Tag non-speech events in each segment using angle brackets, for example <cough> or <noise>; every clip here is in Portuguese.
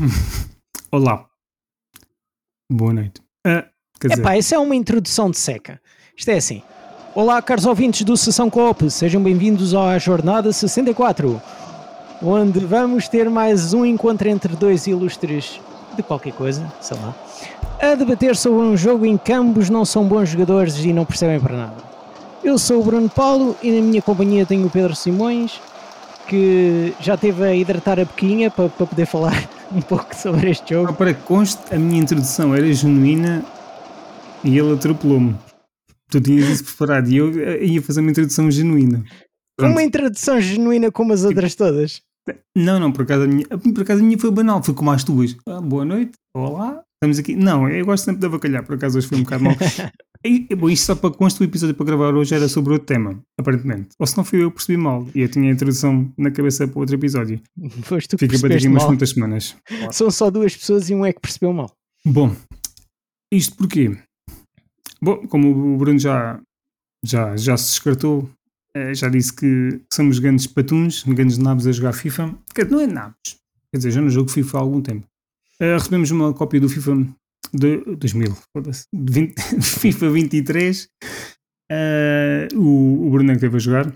<laughs> Olá. Boa noite. Quer dizer, Epá, isso é uma introdução de seca. Isto é assim. Olá, caros ouvintes do Sessão Coop, sejam bem-vindos à Jornada 64, onde vamos ter mais um encontro entre dois ilustres de qualquer coisa, sei lá, a debater sobre um jogo em que ambos não são bons jogadores e não percebem para nada. Eu sou o Bruno Paulo e na minha companhia tenho o Pedro Simões, que já teve a hidratar a pequinha para, para poder falar <laughs> um pouco sobre este jogo. ah, para que conste, a minha introdução era genuína e ele atropelou-me. Tu tinhas isso preparado e eu eh, ia fazer uma introdução genuína. Pronto. Uma introdução genuína como as outras todas. Não, não, por acaso a minha, por acaso a minha foi banal, foi como as tuas. Ah, boa noite, olá, estamos aqui. Não, eu gosto sempre de avacalhar, por acaso hoje foi um bocado mal. <laughs> E, bom, isto só para constar o episódio para gravar hoje era sobre outro tema, aparentemente. Ou se não fui eu que percebi mal e eu tinha a introdução na cabeça para outro episódio. Foste tu que Fica para daqui umas quantas semanas. São só duas pessoas e um é que percebeu mal. Bom, isto porquê? Bom, como o Bruno já, já, já se descartou, eh, já disse que somos grandes patuns, grandes nabos a jogar FIFA. Quer dizer, não é nabos. Quer dizer, já não jogo FIFA há algum tempo. Eh, recebemos uma cópia do FIFA de 2000, foda-se, de 20 <laughs> FIFA 23. Eh, o, o Bruno é que teve a jogar.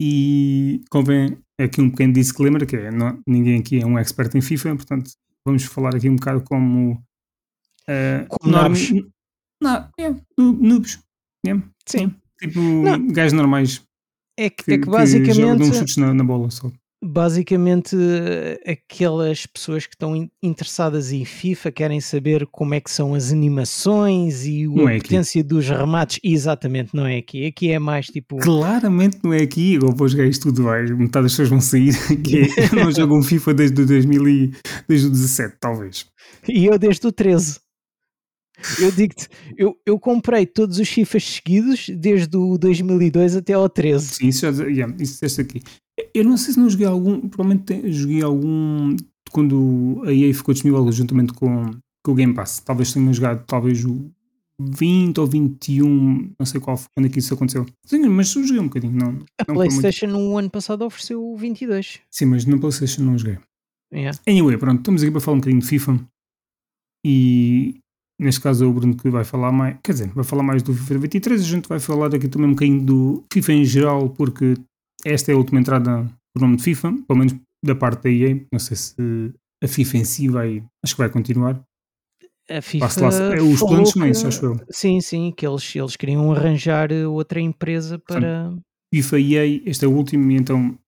E convém aqui um pequeno disclaimer, que é, não- ninguém aqui é um expert em FIFA, portanto vamos falar aqui um bocado como... eh, Como. Não, é, no- noobs. É, Sim. Tipo, Não. gajos normais É que, que, é que que jogam basicamente, uns chutes na, na bola só. Basicamente eh, aquelas pessoas que estão in- interessadas em FIFA querem saber como é que são as animações e Não a é aqui. potência dos remates. Exatamente, não é aqui. Aqui é mais tipo. Claramente não é aqui, eu vou jogar isto tudo, vai, metade das pessoas vão sair, <laughs> que é, não jogo um FIFA desde o 2000 e, desde o 17, talvez. E eu desde o 13. Eu digo-te, eu, eu comprei todos os FIFAs seguidos desde o 2002 até ao 13. Sim, isso já yeah, isso aqui. Eu não sei se não joguei algum, provavelmente te- joguei algum quando a EA ficou disponível juntamente com, com o Game Pass. Talvez tenha jogado talvez o 20 ou 21, não sei qual foi, quando é que isso aconteceu. Sim, mas joguei um bocadinho, não, A não muito. PlayStation no ano passado ofereceu o 22. Sim, mas no PlayStation não joguei. Yeah. Anyway, pronto, estamos aqui para falar um bocadinho de FIFA e neste caso é o Bruno que vai falar mais, quer dizer, vai falar mais do FIFA 23, a gente vai falar aqui também um bocadinho do FIFA em geral, porque esta é a última entrada por nome de FIFA, pelo menos da parte da EA, não sei se a FIFA em si vai, acho que vai continuar. A FIFA é, os planos que- acho eu. Sim, sim, que eles, eles queriam arranjar eh, outra empresa para. FIFA e EA, este é o último, e então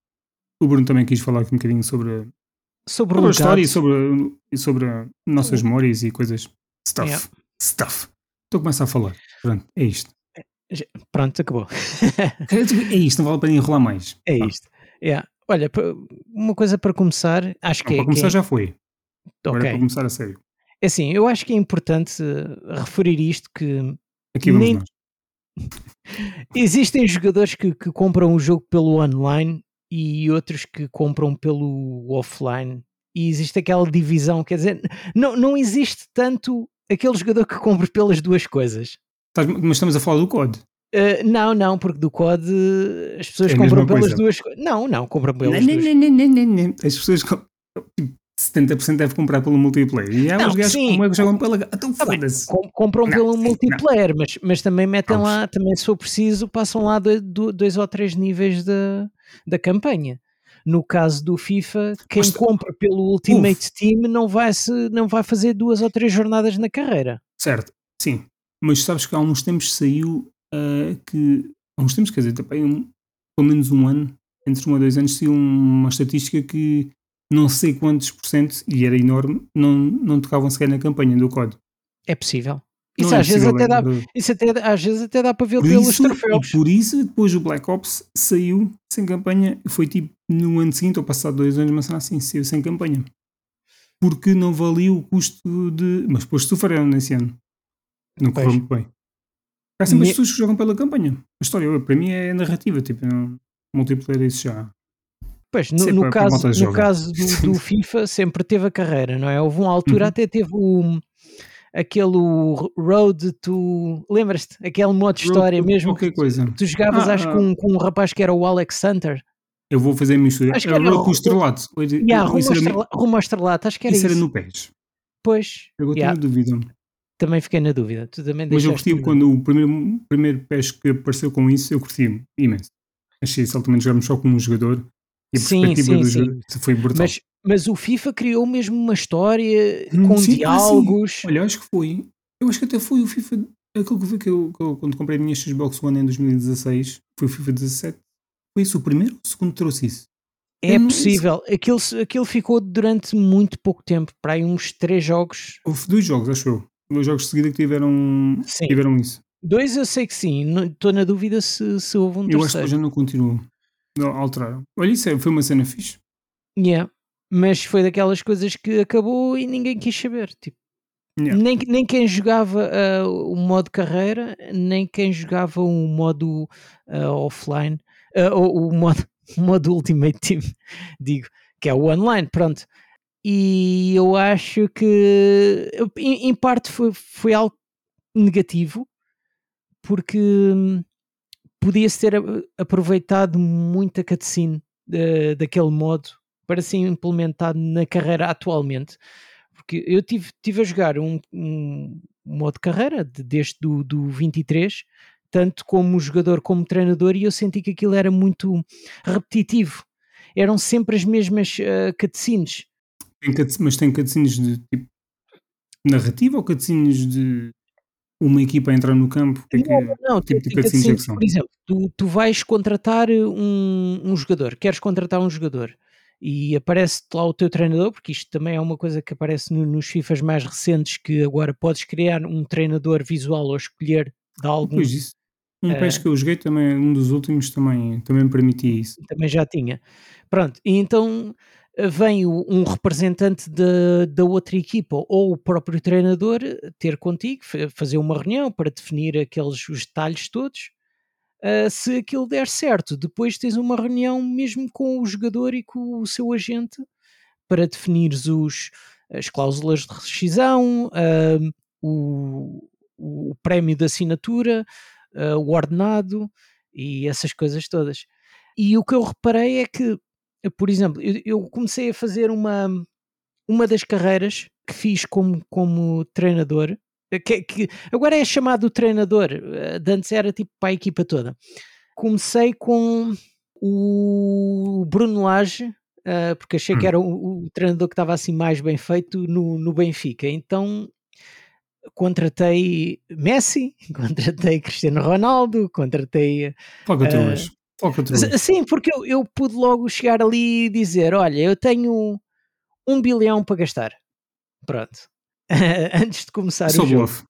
o Bruno também quis falar aqui um bocadinho sobre, a- Sobre sobre a história e sobre, e sobre nossas memórias e coisas. Stuff. Yeah. Stuff. Estou a começar a falar. Pronto, é isto. Pronto, acabou. <laughs> É isto, não vale a pena enrolar mais. É isto. Yeah. Olha, pa- uma coisa para começar, acho não, que é. para começar que já foi. é, Agora é para começar a sério. É assim, eu acho que é importante eh, referir isto que Aqui vamos Nem- nós. <laughs> existem jogadores que, que compram o jogo pelo online e outros que compram pelo offline. E existe aquela divisão, quer dizer, não, não existe tanto aquele jogador que compra pelas duas coisas. Mas estamos a falar do COD. Uh, não, não, porque do COD uh, as pessoas É compram pelas coisa. duas coisas. Não, não, compram pelas Não, duas. não, não, não, não, não. As pessoas. com- tipo, 70% deve comprar pelo multiplayer. E há Não, uns gajos sim. como é que jogam pela. Então bem, foda-se. com- compram Não, pelo sim, multiplayer, mas, mas também metem Não. lá, também se for preciso, passam lá do- do- dois ou três níveis da, da campanha. No caso do FIFA, quem Mas- compra pelo Ultimate Team não vai, se, não vai fazer duas ou três jornadas na carreira. Certo, sim. Mas sabes que há uns tempos saiu ah, que. Há uns tempos, quer dizer, também um, pelo menos um ano, entre um a dois anos, saiu uma estatística que não sei quantos por cento, e era enorme, não, não tocavam sequer na campanha do COD. É possível. Isso, é às, vezes possível, até dá, é verdade. isso até, às vezes até dá para ver Por pelos isso, troféus. por isso, depois o Black Ops saiu sem campanha. Foi tipo no ano seguinte, ou passado dois anos, mas assim, saiu sem campanha. Porque não valia o custo de. Mas depois sofreram nesse ano. Não correu muito bem. Há sempre as pessoas que jogam pela campanha. A história, para mim, é narrativa. Tipo, não, multiplayer, isso já. Pois, no, é no para caso, no caso do, do <laughs> FIFA sempre teve a carreira, não é? Houve uma altura Uhum. até teve o aquele Road to. Lembras-te? Aquele modo de história Road mesmo. Qualquer que coisa. Tu jogavas, Ah, acho, ah. com, com um rapaz que era o Alex Hunter. Eu vou fazer a mistura. Acho que Era era com o- o estrelato. Yeah, rumo, ao era, estrela- rumo ao estrelato, acho que era isso isso. era no PES. Pois, Agora yeah, tenho dúvida. Também fiquei na dúvida. Tu também Mas eu curti quando o primeiro, primeiro PES que apareceu com isso, eu curti imenso. Achei isso altamente jogarmos só com um jogador e a Sim, perspectiva sim, do sim. isso foi brutal. Mas, mas o FIFA criou mesmo uma história Hum, com sim, diálogos. Olha, acho que foi. Eu acho que até foi o FIFA. Aquilo que foi que eu, que eu- quando comprei a minha Xbox One em 2016, foi o FIFA 17. Foi isso o primeiro ou o segundo que trouxe isso? É eu não- possível. Aquilo, aquilo ficou durante muito pouco tempo para aí uns três jogos. Houve dois jogos, acho eu. Dois jogos de seguida que tiveram, Sim. tiveram isso. Dois eu sei que sim. Estou na dúvida se, se houve um eu acho que terceiro. já não continuou. Não, alteraram. Olha, isso é- foi uma cena fixe. Yeah. Mas foi daquelas coisas que acabou e ninguém quis saber. Tipo, Yeah. nem, nem quem jogava ah, o modo carreira, nem quem jogava o modo ah, offline, ah, o, o modo, <laughs> modo Ultimate Team, digo, que é o online, pronto. E eu acho que em, em parte foi, foi algo negativo, porque hum, podia-se ter aproveitado muita cutscene da- daquele modo para ser implementado na carreira atualmente. Porque eu tive, tive a jogar um, um modo de carreira de- desde do, do 23, tanto como jogador como treinador, e eu senti que aquilo era muito repetitivo. Eram sempre as mesmas ah, cutscenes. Tem cutscenes- mas tem cutscenes de tipo narrativa ou cutscenes de uma equipa a entrar no campo? Que é que- Não, não, tipo tem, de cutscenes é cutscenes, por exemplo, tu, tu vais contratar um, um jogador, queres contratar um jogador e aparece-te lá o teu treinador, porque isto também é uma coisa que aparece no- nos FIFAs mais recentes, que agora podes criar um treinador visual ou escolher de algum, Depois disso. Um PES que eu joguei também, um dos últimos também, também permitia isso. também já tinha. Pronto, e então vem um representante da, outra equipa ou o próprio treinador ter contigo, fa- fazer uma reunião para definir aqueles os detalhes todos. Ah, se aquilo der certo, depois tens uma reunião mesmo com o jogador e com o seu agente para definires os, as cláusulas de rescisão, ah, o, o prémio de assinatura, ah, o ordenado e essas coisas todas. E o que eu reparei é que, por exemplo, eu, eu comecei a fazer uma, uma das carreiras que fiz como, como treinador, que, que agora é chamado treinador, eh, de antes era tipo para a equipa toda. Comecei com o Bruno Lage, eh, porque achei que Hum. era o, o treinador que estava assim mais bem feito no, no Benfica. Então contratei Messi, <laughs> contratei Cristiano Ronaldo, contratei. Falcatruas. S- Sim, porque eu, eu pude logo chegar ali e dizer: Olha, eu tenho um bilhão para gastar. Pronto. <laughs> Antes de começar Só o jogo. bluff.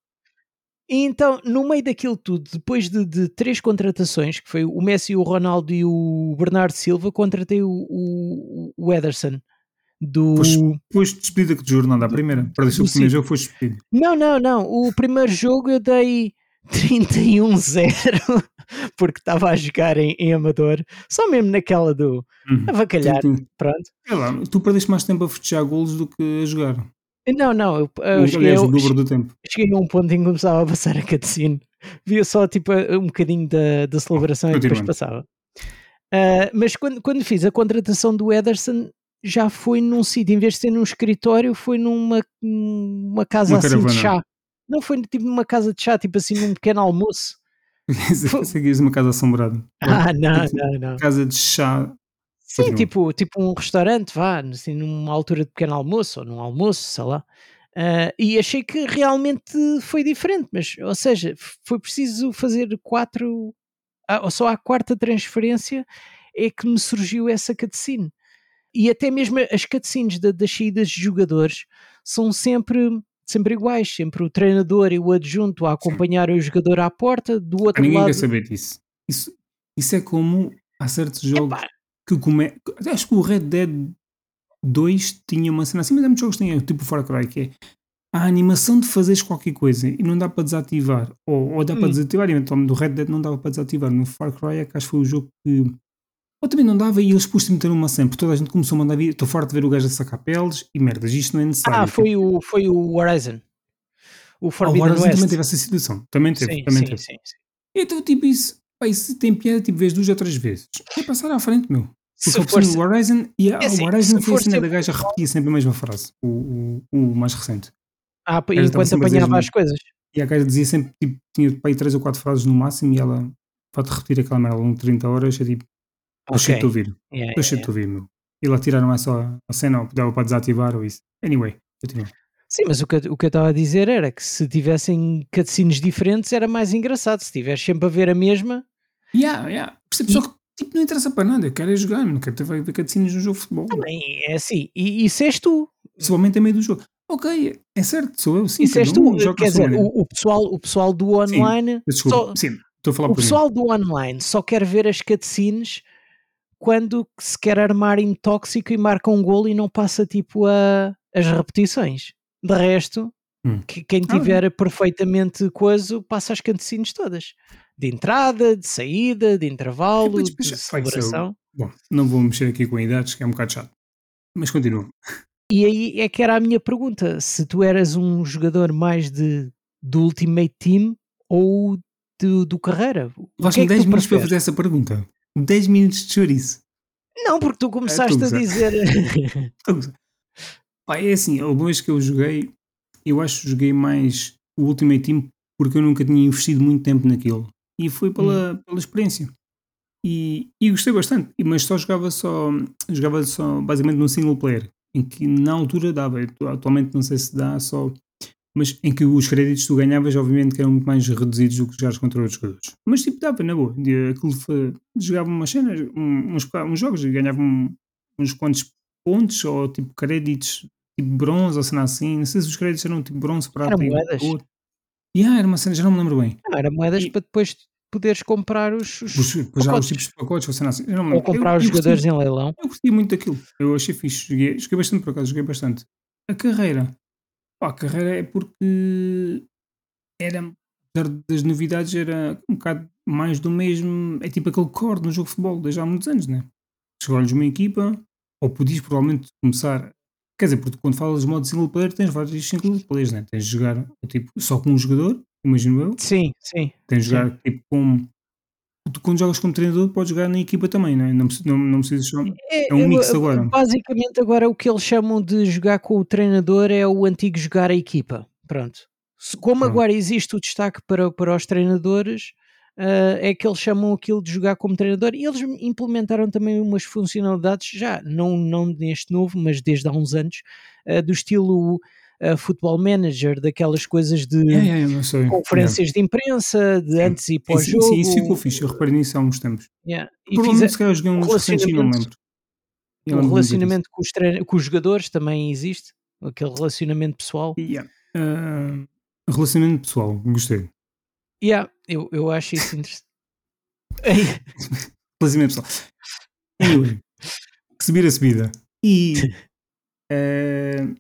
E então, no meio daquilo tudo, depois de, de três contratações, que foi o Messi, o Ronaldo e o Bernardo Silva, contratei o, o, o Ederson do. Pois, despedida que de jornada, a primeira. Para o primeiro jogo foi despedido. Não, não, não. O primeiro jogo eu dei 31-0 porque estava a jogar em, em amador, só mesmo naquela do Uhum. avacalhar. Tu, tu, Pronto. sei lá, tu perdeste mais tempo a festejar golos do que a jogar. Não, não, eu, eu cheguei, Aliás, o eu dobro do tempo. cheguei a um ponto em que começava a passar a cutscene. Via só tipo um bocadinho da, da celebração e depois passava. Ah, mas quando, quando fiz a contratação do Ederson, já foi num sítio, em vez de ser num escritório, foi numa uma casa Uma assim caravana. de chá. Não foi tipo numa casa de chá, tipo assim num pequeno almoço. Pensei que ias uma casa assombrada. <laughs> Ah, não, Tipo, não, não. Casa de chá. Sim, tipo, tipo um restaurante, vá, assim, numa altura de pequeno almoço, ou num almoço, sei lá. Ah, e achei que realmente foi diferente, mas, ou seja, foi preciso fazer quatro, ah, ou só à quarta transferência é que me surgiu essa cutscene. E até mesmo as cutscenes da- das saídas de jogadores são sempre, sempre iguais, sempre o treinador e o adjunto a acompanhar o jogador à porta, do outro Ninguém lado. quer saber disso. Isso, isso é como há certos jogos Epá, que come... Acho que o Red Dead 2 tinha uma cena assim, mas há muitos jogos que têm, tipo o Far Cry, que é a animação de fazeres qualquer coisa e não dá para desativar. Ou, ou dá para Hum. desativar, eventualmente do Red Dead não dava para desativar. No Far Cry é que acho que foi o jogo que. Ou também não dava e eles pus meter uma porque toda a gente começou a mandar vir. Estou farto de ver o gajo a sacar peles e merdas, isto não é necessário. ah, foi o, foi o Horizon. O Ah, o Forbidden Horizon West. também teve essa situação. Também teve, sim, também sim, teve. sim, sim. Então, tipo, isso, pá, isso tem piada, tipo, vez duas ou três vezes. É passar à frente, meu. Porque Se a for opção do Horizon, e a- é assim, o Horizon foi a cena da sempre gaja repetia sempre a mesma frase, o, o, o mais recente. Ah, enquanto sempre apanhava as coisas. E a gaja dizia sempre, tipo, tinha para aí 3 ou 4 frases no máximo e ela pode repetir aquela merda ao longo de 30 horas, é tipo, estou cheio de te Ok. ouvir, Yeah, cheio yeah, meu. E lá tiraram essa a cena, ou dava para desativar ou isso. Anyway, continua. Sim, mas o que, eu- o que eu estava a dizer era que se tivessem cutscenes diferentes era mais engraçado. Se tivesse sempre a ver a mesma, Yeah, yeah. Percebo E- só que tipo, não interessa para nada, eu quero é jogar, não quero ter ver cutscenes no jogo de futebol. também é assim. E isso és tu. Principalmente a meio do jogo. Ok, é certo, sou eu, sim. Isso és tu. Quer dizer, o, o pessoal, o pessoal do online. Desculpa, só- sim, estou a falar o por mim. pessoal do online só quer ver as cutscenes quando se quer armar em tóxico e marca um golo e não passa tipo a, as repetições. De resto, Hum. que- quem Ah, tiver perfeitamente coisa passa as cutscenes todas. De entrada, de saída, de intervalo, Depois- de celebração. Bom, não vou mexer aqui com idades, que é um bocado chato. Mas continua. E aí é que era a minha pergunta: se tu eras um jogador mais de, do Ultimate Team ou do, do carreira? Basta-me é que 10 tu minutos para fazer essa pergunta. 10 minutos de chouriço. Não, porque tu começaste a dizer. <laughs> Estou a gozar. Pá, é assim, a última vez que eu joguei, eu acho que joguei mais o Ultimate Team porque eu nunca tinha investido muito tempo naquilo. E foi pela, Hum. pela experiência. E, e gostei bastante, mas só jogava só, jogava só basicamente no single player, em que na altura dava, atualmente não sei se dá só, mas em que os créditos que tu ganhavas obviamente que eram muito mais reduzidos do que jogares contra outros jogadores. Mas tipo dava, na boa, de- aquilo foi, jogava umas cenas, uns, uns jogos e ganhava um- uns quantos pontos ou tipo créditos, tipo bronze ou cena assim, não sei se os créditos eram tipo bronze, prata Eram e moedas. ouro. Yeah, era uma cena, já não me lembro bem. Não, era moedas E- para depois poderes comprar os, os Os, tipos de pacotes ou cena assim. não ou comprar Eu- os eu gostei- jogadores em leilão. Eu curti muito daquilo. Eu achei fixe. Joguei, joguei bastante por acaso, joguei bastante. A carreira. Pá, a carreira é porque era, apesar das novidades, era um bocado mais do mesmo. É tipo aquele core no jogo de futebol desde há muitos anos, né? Escolhes uma equipa, ou podias provavelmente começar. Quer dizer, porque quando falas de modo single player, tens vários single players, né? Tens de jogar tipo, só com um jogador, imagino eu. Sim, sim. Tens de jogar tipo como. Tu, quando jogas como treinador, podes jogar na equipa também, não é? Não, não, não precisas só. É um eu- mix agora. Basicamente, agora o que eles chamam de jogar com o treinador é o antigo jogar a equipa. Pronto. Como Pronto. agora existe o destaque para, para os treinadores, ah, é que eles chamam aquilo de jogar como treinador e eles implementaram também umas funcionalidades, já não, não neste novo, mas desde há uns anos, ah, do estilo Football Manager, daquelas coisas de Yeah, yeah, conferências de imprensa, de Sim. antes e pós-jogo. Sim, sim, isso ficou fixe. Eu reparei nisso há uns tempos. Yeah. E Provavelmente se calhar joguei não me relacionamento- lembro. Relacionamento com os, com os jogadores também existe, aquele relacionamento pessoal. Yeah. Ah, relacionamento pessoal, gostei. Yeah, eu, eu acho isso interessante. <laughs> Relacionamento pessoal. Anyway, <laughs> subir a subida. E <laughs> ah,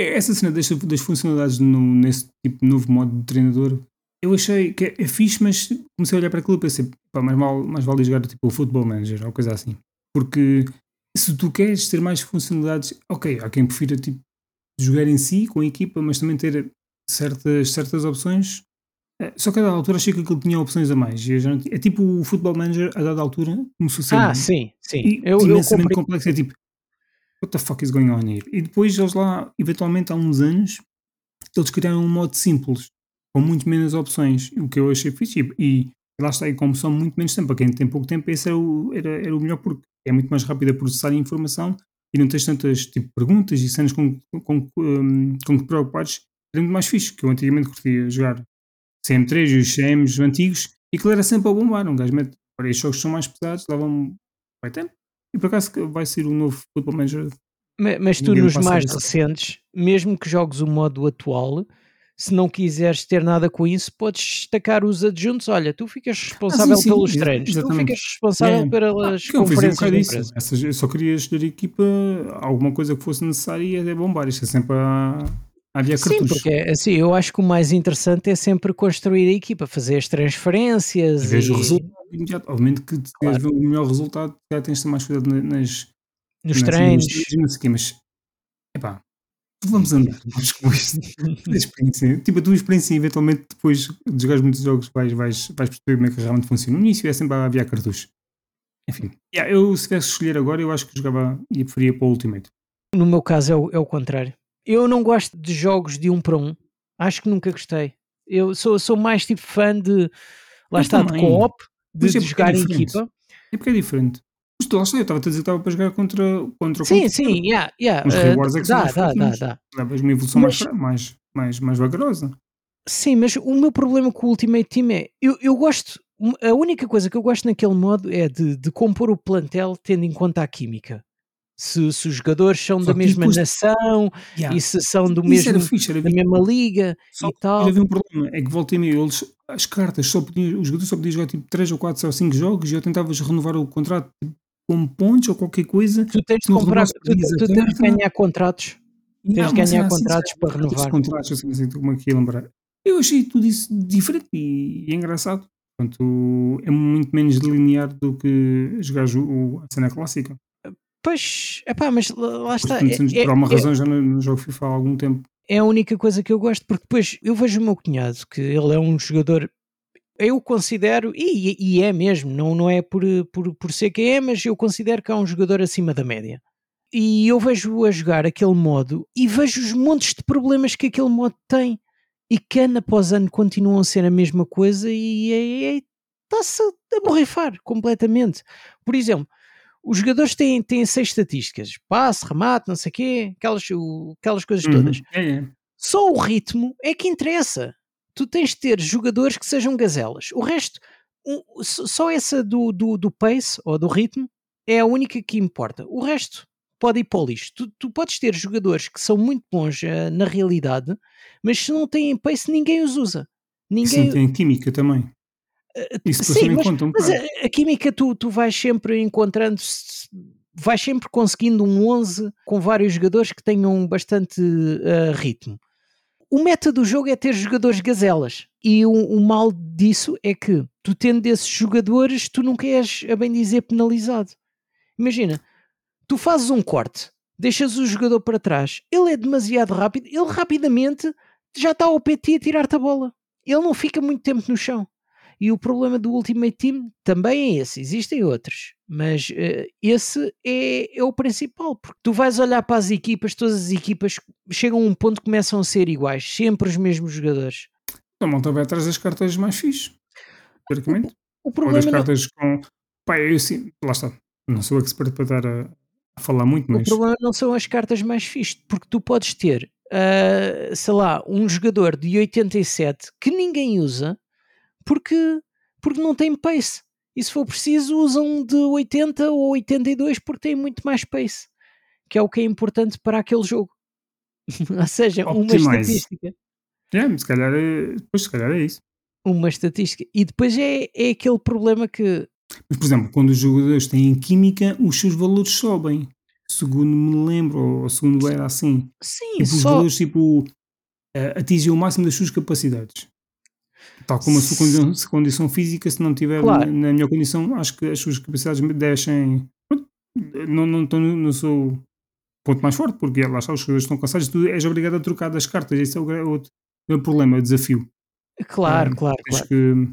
essa cena das, das funcionalidades no, nesse tipo de novo modo de treinador, eu achei que é, é fixe, mas comecei a olhar para aquilo e pensei, pá, mais, mal, mais vale jogar tipo o Football Manager ou coisa assim. Porque se tu queres ter mais funcionalidades, ok, há quem prefira tipo, jogar em si com a equipa, mas também ter certas, certas opções. Eh, Só que a dada altura achei que aquilo tinha opções a mais. Não é tipo o Football Manager, a dada altura, começou a ser ah, sim, sim. e Eu, eu comprei. complexo. É tipo, what the fuck is going on here? E depois eles lá, eventualmente há uns anos, eles criaram um modo simples, com muito menos opções, o que eu achei fixe. E, lá está, e como são muito menos tempo, para quem tem pouco tempo, esse era o, era, era o melhor, porque é muito mais rápido a processar a informação e não tens tantas tipo, perguntas e cenas com, com, com, que preocupares. Era muito mais fixe, que eu antigamente curtia jogar CM3 e os CMs antigos, e aquilo era sempre a bombar. Um gajo mete, para estes jogos são mais pesados, levam vai tempo. E por acaso vai ser o novo Football Manager. Ma- Mas tu, nos mais recentes, mesmo que jogues o modo atual, se não quiseres ter nada com isso, podes destacar os adjuntos. Olha, tu ficas responsável Ah, sim, pelos exa- treinos, tu ficas responsável Yeah. pelas um conferências imprensa. Essas- Eu só queria escolher equipa, alguma coisa que fosse necessária e é bombar. Isto é sempre a, a aviar Sim, cartuchos. porque assim, eu acho que o mais interessante é sempre construir a equipa, fazer as E transferências vejo o e resultado imediato. Obviamente que se ver o melhor resultado, já tens de ter mais cuidado na- nas, nos nas treinos. nas- não sei o quê, mas epá, vamos andar <laughs> vamos com isto. Experiência, tipo a tua experiência, eventualmente depois de jogares muitos jogos vais, vais, vais perceber como é que realmente funciona. No início é sempre a aviar cartuchos. enfim. Yeah, eu, se tivesse escolher agora, eu acho que jogava e preferia para o Ultimate. No meu caso é o, é o contrário. Eu não gosto de jogos de um para um. Acho que nunca gostei. Eu sou, sou mais tipo fã de lá Eu está de co-op, de, é de é jogar em diferente. equipa. É porque é diferente. Eu estava a dizer que estava para jogar contra, contra o Sim, sim, yeah, yeah. Os eh, rewards é que são dá, mais dá, dá, dá. Levas uma evolução mais, Mas- fra- mais, mais, mais vagarosa. Sim, mas o meu problema com o Ultimate Team é eu, eu gosto. A única coisa que eu gosto naquele modo é de, de compor o plantel tendo em conta a química. Se, se os jogadores são Só da mesma depois- nação Yeah. e se são do Isso mesmo, fixe, da mesma liga Só e tal. havia um problema, é que volta e meia, eles, as cartas só podiam, os jogadores só podiam jogar tipo 3 ou 4 ou 5 jogos e eu tentavas renovar o contrato tipo, com pontos ou qualquer coisa. Tu tens de comprar, tu, tu tens de ganhar contratos. Tens de ganhar assim, contratos para renovar. contratos, assim, assim, como aqui a lembrar. Eu achei tudo isso diferente e, e engraçado. Portanto, é muito menos linear do que jogar o, a cena clássica. Pois, epá, mas lá está. anos, É, por alguma é- razão já não, não jogo FIFA há algum tempo. é a única coisa que eu gosto, porque depois eu vejo o meu cunhado, que ele é um jogador, eu considero, e, e é mesmo, não, não é por, por, por ser que é, mas eu considero que é um jogador acima da média. E eu vejo-o a jogar aquele modo e vejo os montes de problemas que aquele modo tem e que ano após ano continuam a ser a mesma coisa e é- é- está-se a borrifar completamente. Por exemplo, os jogadores têm, têm seis estatísticas: passe, remate, não sei o quê, aquelas, o- aquelas coisas todas. Uhum. É, é. Só o ritmo é que interessa. Tu tens de ter jogadores que sejam gazelas. O resto, o- só essa do, do, do pace ou do ritmo é a única que importa. O resto pode ir para o lixo. Tu, tu podes ter jogadores que são muito bons eh, na realidade, mas se não têm pace, ninguém os usa. Ninguém, Sim, tem química também. Isso depois Sim, mas, um mas a, a química tu, tu vais sempre encontrando, vais sempre conseguindo um 11 com vários jogadores que tenham bastante ah, ritmo. O meta do jogo é ter jogadores gazelas e o, o mal disso é que tu tendo esses jogadores tu nunca és, a bem dizer, penalizado. Imagina, tu fazes um corte, deixas o jogador para trás, ele é demasiado rápido, ele rapidamente já está ao PT a tirar-te a bola. Ele não fica muito tempo no chão. E o problema do Ultimate Team também é esse, existem outros, mas eh, esse é, é o principal, porque tu vais olhar para as equipas, todas as equipas chegam a um ponto que começam a ser iguais, sempre os mesmos jogadores. A malta vai atrás das cartas mais fixe. Teoricamente. O Ou das problema não, cartas com. Pá, eu sim. Lá está. Não sou expert para estar a, a falar muito, o mas. problema não são as cartas mais fixes, porque tu podes ter, ah, sei lá, um jogador de 87 que ninguém usa porque, porque não tem pace. E se for preciso, usam de 80 ou 82 porque tem muito mais pace, que é o que é importante para aquele jogo. <laughs> Ou seja, uma Optimize. estatística. É, se calhar é. Pois, se calhar é isso. Uma estatística. E depois é, é aquele problema que. Mas, por exemplo, quando os jogadores têm química, os seus valores sobem. Segundo me lembro, ou segundo era assim. Sim, Tipo, os só. valores tipo, eh, atingem o máximo das suas capacidades. Tal como a sua condição, se condição física, se não tiver Claro. na, na melhor condição, acho que as suas capacidades me deixem. Não, não, tô no- no seu ponto mais forte, porque lá está, os jogadores estão cansados, tu és obrigado a trocar das cartas. Esse é o, outro é o problema, o desafio. Claro, Eh, claro, Tens claro. que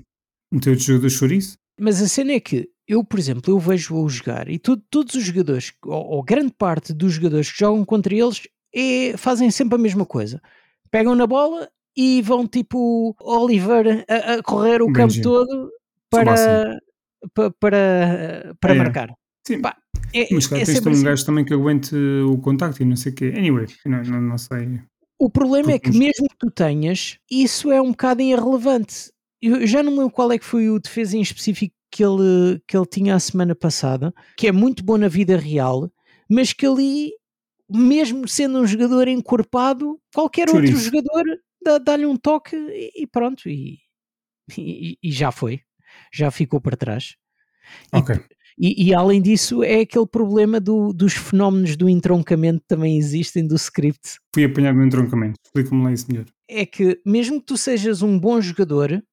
meter outros jogadores chouriço. Mas a cena é que eu, por exemplo, eu vejo-o jogar e tu- todos os jogadores, ou, ou grande parte dos jogadores que jogam contra eles, é- fazem sempre a mesma coisa. Pegam na bola e vão tipo Oliver a, a correr o campo todo para, pa- para, para É. marcar. Sim, Pá, É, mas cara, é tens um assim. gajo também que aguente o contacto e não sei o quê. Anyway, não, não, não sei. O problema é que mesmo que tu tenhas, isso é um bocado irrelevante. Eu já não me lembro qual é que foi o defesa em específico que ele, que ele tinha a semana passada, que é muito bom na vida real, mas que ali, mesmo sendo um jogador encorpado, qualquer outro jogador dá-lhe um toque e, e pronto, e, e- e já foi. Já ficou para trás. E Ok. e, e além disso, é aquele problema do- dos fenómenos do entroncamento que também existem do script. Fui apanhado no entroncamento. Explica-me lá isso melhor. É que, mesmo que tu sejas um bom jogador,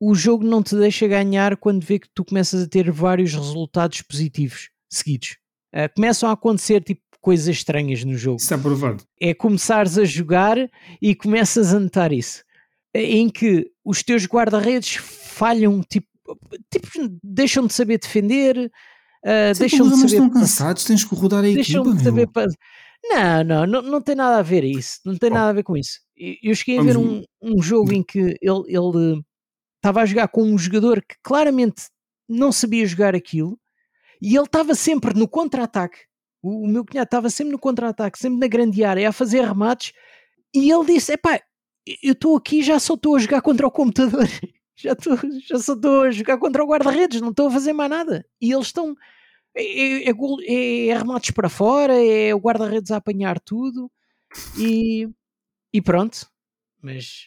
o jogo não te deixa ganhar quando vê que tu começas a ter vários resultados positivos seguidos. Ah, começam a acontecer tipo coisas estranhas no jogo. Isso está provado. É começares a jogar e começas a notar isso. Em que os teus guarda-redes falham, tipo, tipo, deixam de saber defender, Uh, deixam de saber. estão cansados, tens que rodar a Deixam equipa, de saber. pa- Não, não, não, não tem nada a ver isso. Não tem Oh. nada a ver com isso. Eu cheguei a Vamos ver um, um jogo em que ele ele estava a jogar com um jogador que claramente não sabia jogar aquilo e ele estava sempre no contra-ataque. O, o meu cunhado estava sempre no contra-ataque, sempre na grande área, a fazer remates. E ele disse: Epá, eu estou aqui já só estou a jogar contra o computador. <laughs> Já, estou, já só estou a jogar contra o guarda-redes, não estou a fazer mais nada. E eles estão. É, é, é é- é remates para fora, é o guarda-redes a apanhar tudo e, e pronto. Mas,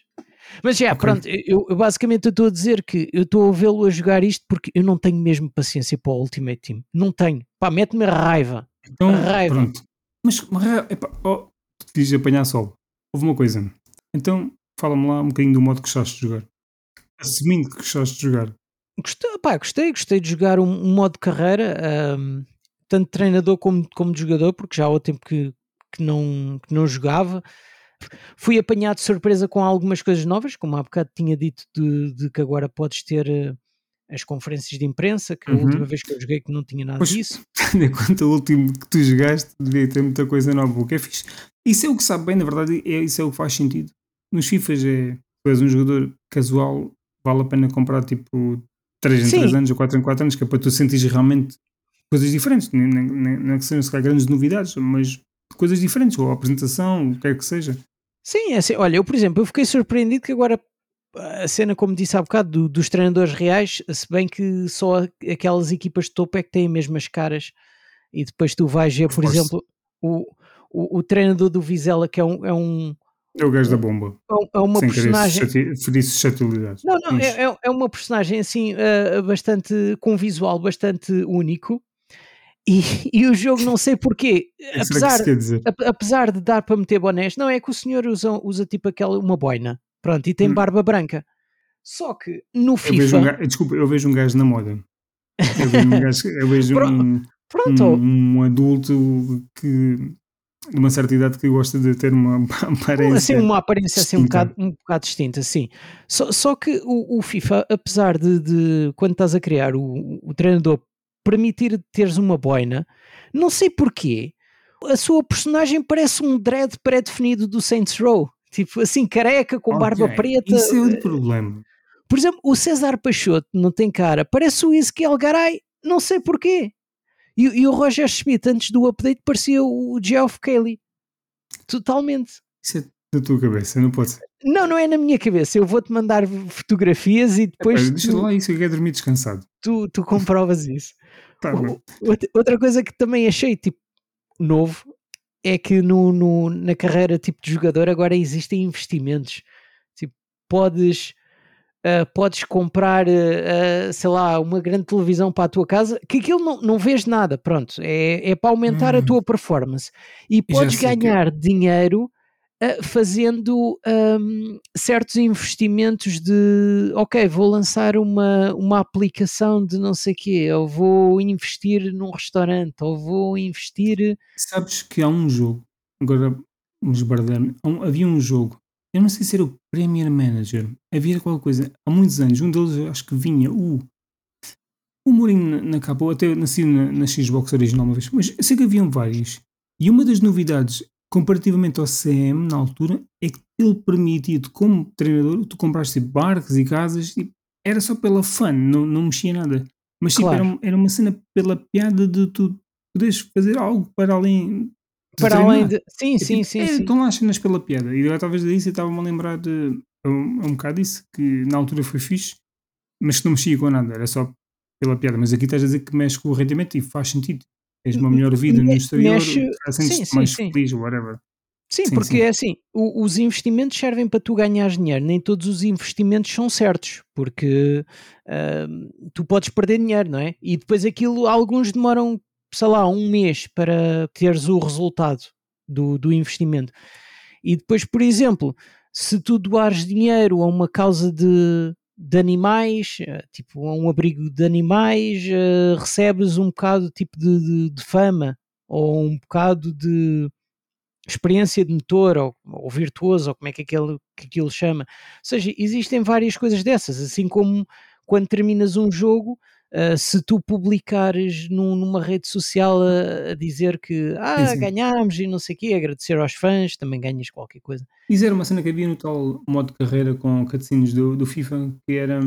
mas já, Ok. pronto, eu, eu basicamente estou a dizer que eu estou a vê-lo a jogar isto porque eu não tenho mesmo paciência para o Ultimate Team. Não tenho. Pá, mete-me raiva. Então, Raiva. pronto. Mas, mas epá, oh, quis apanhar sol. Houve uma coisa. Então, fala-me lá um bocadinho do modo que gostaste de jogar. Assumindo que gostaste de jogar. Gostei, pá, gostei, gostei de jogar um, um modo de carreira, ahm, tanto de treinador como, como de jogador, porque já há outro tempo que, que, não, que não jogava. Fui apanhado de surpresa com algumas coisas novas, como há bocado tinha dito, de, de que agora podes ter eh, as conferências de imprensa, que a Uhum. última vez que eu joguei que não tinha nada Pois, disso. Tendo em conta o último que tu jogaste, devia ter muita coisa nova, o que é fixe. Isso é o que sabe bem, na verdade, é, isso é o que faz sentido. Nos FIFAs é, tu és um jogador casual, vale a pena comprar tipo 3 em Sim. 3 anos ou 4 em 4 anos, que é para tu sentires realmente coisas diferentes. Nem, nem, nem, não é que sejam se calhar grandes novidades, mas coisas diferentes, ou a apresentação, o que é que seja. Sim, é assim, olha, eu por exemplo, eu fiquei surpreendido que agora a cena, como disse há bocado, do- dos treinadores reais, se bem que só aquelas equipas de topo é que têm mesmo as caras, e depois tu vais ver, por exemplo, o, o, o treinador do Vizela, que é, um, é, um, É o gajo da bomba. é é uma sem personagem. ferir suscetibilidades. Não, não, é, é- é uma personagem assim, ah, bastante, com um visual bastante único, e, <laughs> e o jogo não sei porquê, que apesar, apesar de dar para meter bonés, não é que o senhor usa, usa tipo aquela, uma boina, pronto, e tem Hum. barba branca. Só que no Eu vejo FIFA, um gajo, desculpa, eu vejo um gajo na moda. Eu vejo um, gajo, eu vejo um, pronto, um, um adulto que de uma certa idade que gosta de ter uma <laughs> aparência. assim, uma aparência assim um bocado, um bocado distinta, sim. Só, só que o, o FIFA, apesar de, de, quando estás a criar o, o treinador, permitir teres uma boina, não sei porquê, a sua personagem parece um dread pré-definido do Saints Row. Tipo assim, careca, com barba preta. Isso é outro problema. Por exemplo, o César Peixoto não tem cara, parece o Ezequiel Garay, não sei porquê. E, e o Roger Schmidt, antes do update, parecia o Geoff Kelly. Totalmente. Isso é da tua cabeça, não pode ser. Não, não é na minha cabeça. Eu vou-te mandar fotografias e depois Epá, deixa tu, lá isso, eu quero dormir descansado. tu, tu comprovas isso. Tá. O- Outra coisa que também achei tipo novo é que no, no- na carreira tipo de jogador agora existem investimentos. Tipo, podes, ah, podes comprar, ah, sei lá, uma grande televisão para a tua casa, que aquilo não, não vês nada, pronto, é, é para aumentar a Hum. tua performance. E podes sei que- ganhar dinheiro fazendo ahm, certos investimentos de ok, vou lançar uma, uma aplicação de não sei quê, ou vou investir num restaurante, ou vou investir. Sabes que há um jogo, agora nos um- havia um jogo, eu não sei se era o Premier Manager, havia qualquer coisa, há muitos anos, um deles acho que vinha o. O Mourinho na, capa, até nasci na, na Xbox original uma vez, mas eu sei que haviam vários. E uma das novidades, comparativamente ao CM na altura, é que ele permitia-te, como treinador, tu compraste tipo, barcos e casas, era só pela fun, não, não mexia nada. Mas tipo, Claro. era, era uma cena pela piada de tu poderes fazer algo para além Para treinar. além de. Sim, É sim, tipo, sim. é, sim. Estão lá as cenas pela piada. E agora talvez daí eu estava-me a lembrar de a um, a um bocado disso, que na altura foi fixe, mas que não mexia com nada, era só pela piada. Mas aqui estás a dizer que mexe com o rendimento e faz sentido. Tens uma melhor vida no exterior, mexe- sentes sim, mais sim. feliz, whatever. Sim, Sim, porque é assim, o- os investimentos servem para tu ganhares dinheiro, nem todos os investimentos são certos, porque ahm, tu podes perder dinheiro, não é? E depois aquilo, alguns demoram, sei lá, um mês para teres o resultado do, do investimento. E depois, por exemplo, se tu doares dinheiro a uma causa de, de animais, eh, tipo um abrigo de animais, eh, recebes um bocado tipo de, de- de fama ou um bocado de experiência de motor ou, ou virtuoso, ou como é que aquilo, que aquilo chama. Ou seja, existem várias coisas dessas, assim como quando terminas um jogo, Uh, se tu publicares num, numa rede social a, a dizer que ah, Sim, sim. ganhámos e não sei o quê, agradecer aos fãs, também ganhas qualquer coisa. Isso era uma cena que havia no tal modo de carreira com cutscenes do, do FIFA, que era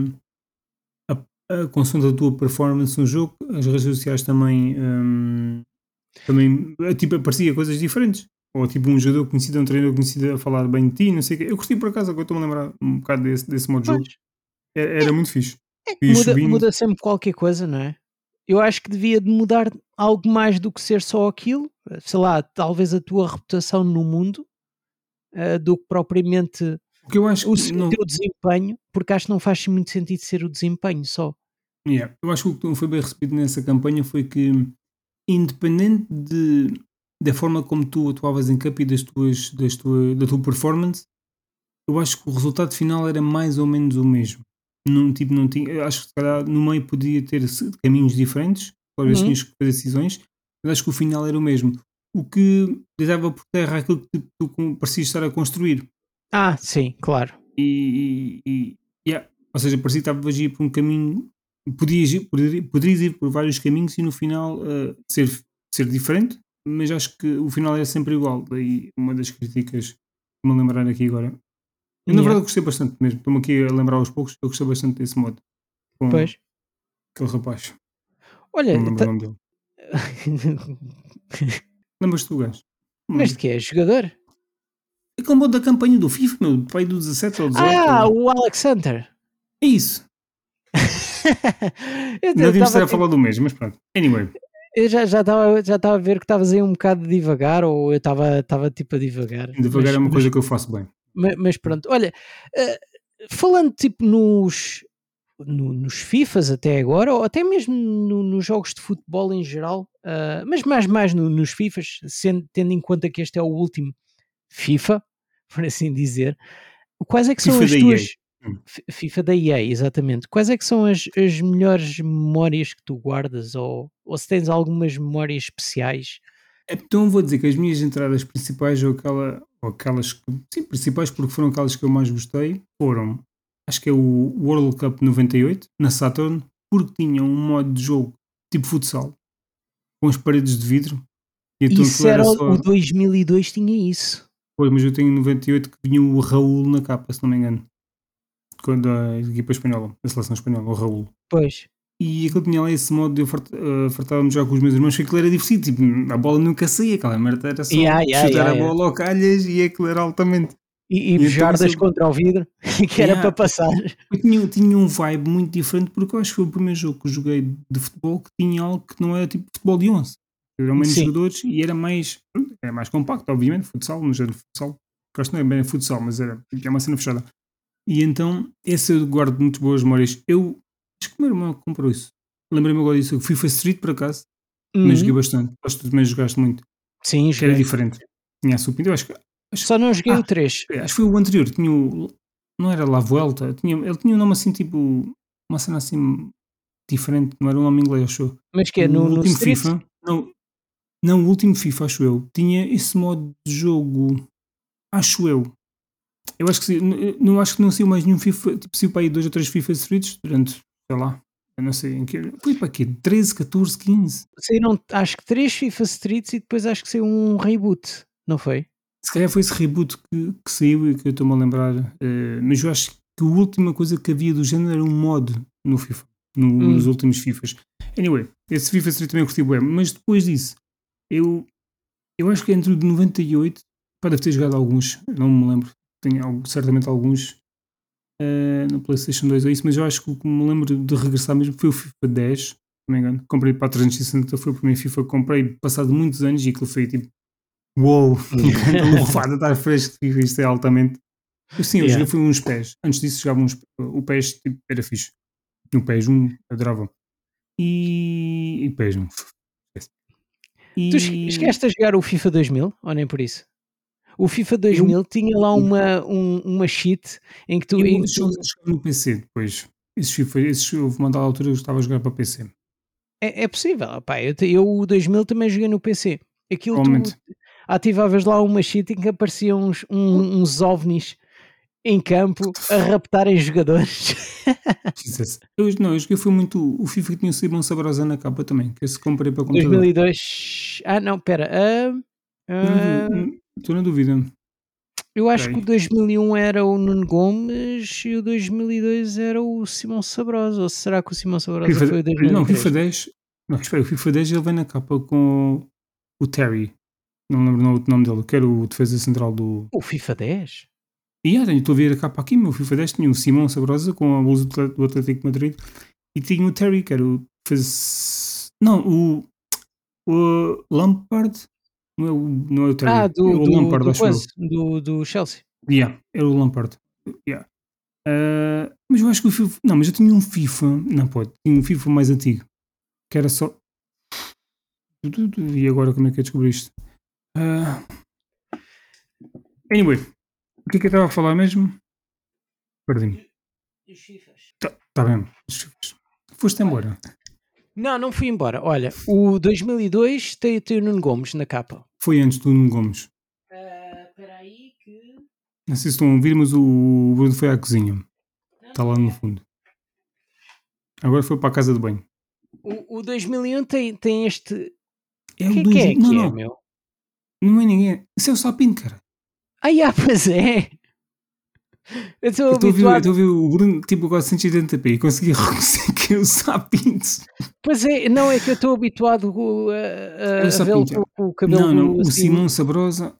a, a consoante da tua performance no jogo, as redes sociais também, hum, também eh, tipo, aparecia coisas diferentes. Ou tipo um jogador conhecido, um treinador conhecido a falar bem de ti, não sei o quê. Eu curti por acaso, agora estou-me a lembrar um bocado desse, desse modo de jogo. Era, era muito fixe. É muda, muda sempre qualquer coisa, não é? Eu acho que devia de mudar algo mais do que ser só aquilo, sei lá, talvez a tua reputação no mundo, uh, do que propriamente O que eu acho o, que não, teu desempenho, porque acho que não faz muito sentido ser o desempenho só. Yeah. Eu acho que o que não foi bem recebido nessa campanha foi que, independente de, da forma como tu atuavas em campo e das tuas, das tua, da tua performance, eu acho que o resultado final era mais ou menos o mesmo. Não, tipo, não tinha, acho que se calhar no meio podia ter caminhos diferentes, vezes Uhum. tinhas que fazer decisões, mas acho que o final era o mesmo. O que deixava por terra aquilo que tu, tu com- parecias estar a construir. Ah, sim, claro. E, e, e- yeah. ou seja, parecia que estavas a ir por um caminho, podias ir, poder- poderias ir por vários caminhos e no final eh, ser, ser diferente, mas acho que o final era sempre igual. Daí uma das críticas que me lembrar aqui agora. Eu, na Yeah. verdade, gostei bastante mesmo. Estou-me aqui a lembrar aos poucos, eu gostei bastante desse modo. Com Pois. aquele rapaz. Olha, Não me nome dele. <laughs> Lembras-te do gajo? mas de que é? Jogador? Aquele modo da campanha do FIFA, meu, pai do 17 ou 18. Ah, ou- o Alex Hunter. É isso. <laughs> eu Não devíamos estar a falar do mesmo, mas pronto. Anyway. Eu já já estava já estava a ver que estavas aí um bocado devagar, ou eu estava estava tipo a divagar. Devagar mas, é uma mas- coisa que eu faço bem. Ma- mas pronto, olha, eh, falando tipo nos, no- nos FIFAs até agora, ou até mesmo no- nos jogos de futebol em geral, ah, mas mais, mais no- nos FIFAs, sendo, tendo em conta que este é o último FIFA, <laughs> por assim dizer, quais é que são FIFA as tuas. EA. Hum. FIFA da EA, exatamente. Quais é que são as, as melhores memórias que tu guardas, ou, ou se tens algumas memórias especiais? Então vou dizer que as minhas entradas principais, ou, aquela, ou aquelas que, sim, principais, porque foram aquelas que eu mais gostei, foram, acho que é o World Cup 98, na Saturn, porque tinha um modo de jogo tipo futsal, com as paredes de vidro. E então Isso era, o- só- o 2002 tinha isso. Pois, mas eu tenho 98 que vinha o Raul na capa, se não me engano. Quando a equipa espanhola, a seleção espanhola, o Raul. Pois. E aquilo tinha lá esse modo de eu fart- eh, fartava-me já com os meus irmãos, que aquilo era divertido, tipo, a bola nunca saía, aquela merda era só Yeah, yeah, chutar yeah, a bola ao calhas e aquilo era altamente. E, e então bujardas isso- contra o vidro, <laughs> que era para passar. Eu tinha, tinha um vibe muito diferente porque eu acho que foi o primeiro jogo que eu joguei de futebol que tinha algo que não era tipo futebol de 11. Eram menos Sim. jogadores e era mais, era mais compacto, obviamente, futsal, no género de futsal. Que eu acho que não é bem futsal, mas era, é uma cena fechada. E então, esse eu guardo muito boas memórias. Eu, acho que o meu irmão comprou isso. Lembrei-me agora disso. FIFA Street, por acaso, Uhum. joguei bastante. Acho que tu também jogaste muito. Sim, Que era joguei. diferente. Tinha a Super. Acho que, Só não joguei Ah. o 3. acho que foi o anterior. Tinha o. Não era La Vuelta. Tinha, ele tinha um nome assim, tipo. Uma cena assim. Diferente. Não era um nome inglês, acho eu. Mas que é no, no último Street? FIFA. Não, não, o último FIFA, acho eu. Tinha esse modo de jogo. Acho eu. Eu acho que não acho que não saiu mais nenhum FIFA. Tipo, saiu para aí dois ou três FIFA Streets durante, sei lá. Eu não sei em que. Foi para quê? 13, 14, 15. Saíram, acho que 3 FIFA Streets e depois acho que saiu um reboot, não foi? Se calhar foi esse reboot que, que saiu e que eu estou-me a lembrar. eh, mas eu acho que a última coisa que havia do género era um mod no FIFA. no- Hum. Nos últimos FIFAs. Anyway, esse FIFA Street também curti bem. Mas depois disso, eu, eu acho que entre o de 98, pá, deve ter jogado alguns, não me lembro. Tenho certamente alguns eh, no PlayStation 2 ou isso, mas eu acho que o que me lembro de regressar mesmo foi o FIFA 10, se não me engano. Comprei para a 360, foi o primeiro FIFA que comprei passado muitos anos e aquilo foi tipo Uou, um grande <laughs> lufada estar fresco de FIFA, isto é altamente. Sim, eu Yeah. joguei foi uns pés. Antes disso jogava uns. O pés tipo, era fixe. O pés 1, adorava. E. E pés 1. E... Tu esque- esqueceste a jogar o FIFA 2000 ou nem por isso? O FIFA 2000 tinha lá uma, um- uma cheat em que tu. Eu em que tu- no PC depois. Esses FIFA, esses, houve uma dada altura eu estava a jogar para PC. é, é possível, pá, eu, eu o 2000 também joguei no PC. Aquilo tu ativavas lá uma cheat em que apareciam uns, um- uns ovnis em campo a raptarem jogadores. <laughs> Jesus. Eu, não, eu joguei foi muito o FIFA que tinha o Simão Sabrosa na capa também, que esse comprei para computador. 2002. Ah, não, pera. ah, ah, Estou na dúvida. eu acho ok. que o 2001 era o Nuno Gomes e o 2002 era o Simão Sabrosa. Ou será que o Simão Sabrosa FIFA, foi o 2003? não, FIFA 10. Não, espera, o FIFA 10 ele vem na capa com o Terry. Não me lembro o nome dele, que era o defesa central do. O FIFA 10? E ah, estou a ver a capa aqui, meu FIFA 10 tinha o Simão Sabrosa com a Atlet- do Atlético de Madrid e tinha o Terry, que era o defesa. Não, o. O Lampard. Não é o, não é o Terry. Ah, do, é o do, Lampard, do, acho coisa, do, do Chelsea. Yeah, era o Lampard. Yeah. Ah, mas eu acho que o FIFA. Não, mas eu tinha um FIFA. Não pode. Tinha um FIFA mais antigo. Que era só. E agora como é que eu descobri isto? Ah, Anyway, o que é que eu estava a falar mesmo? Perdi-me. Tá, tá bem. os FIFAs. Foste embora. Não, não fui embora. Olha, o 2002 tem, tem o Nuno Gomes na capa. Foi antes do Nuno Gomes. Espera aí que... Não sei se estão a ouvir, mas o Bruno foi à cozinha. Está lá no fundo. Agora foi para a casa de banho. O, o 2001 tem, tem este... É o que é dois- não, que é, não, meu? não é ninguém. Isso é o Sapinto, cara. Ah, pois é. Eu estou Eu estou a ouvir o Bruno tipo agora 180p e consegui <laughs> reconhecer que é o Sapinto. Pois é, não, é que eu estou habituado uh, a, a, É o a vê-lo com, com o cabelo Não, não, o assim. Simão Sabrosa,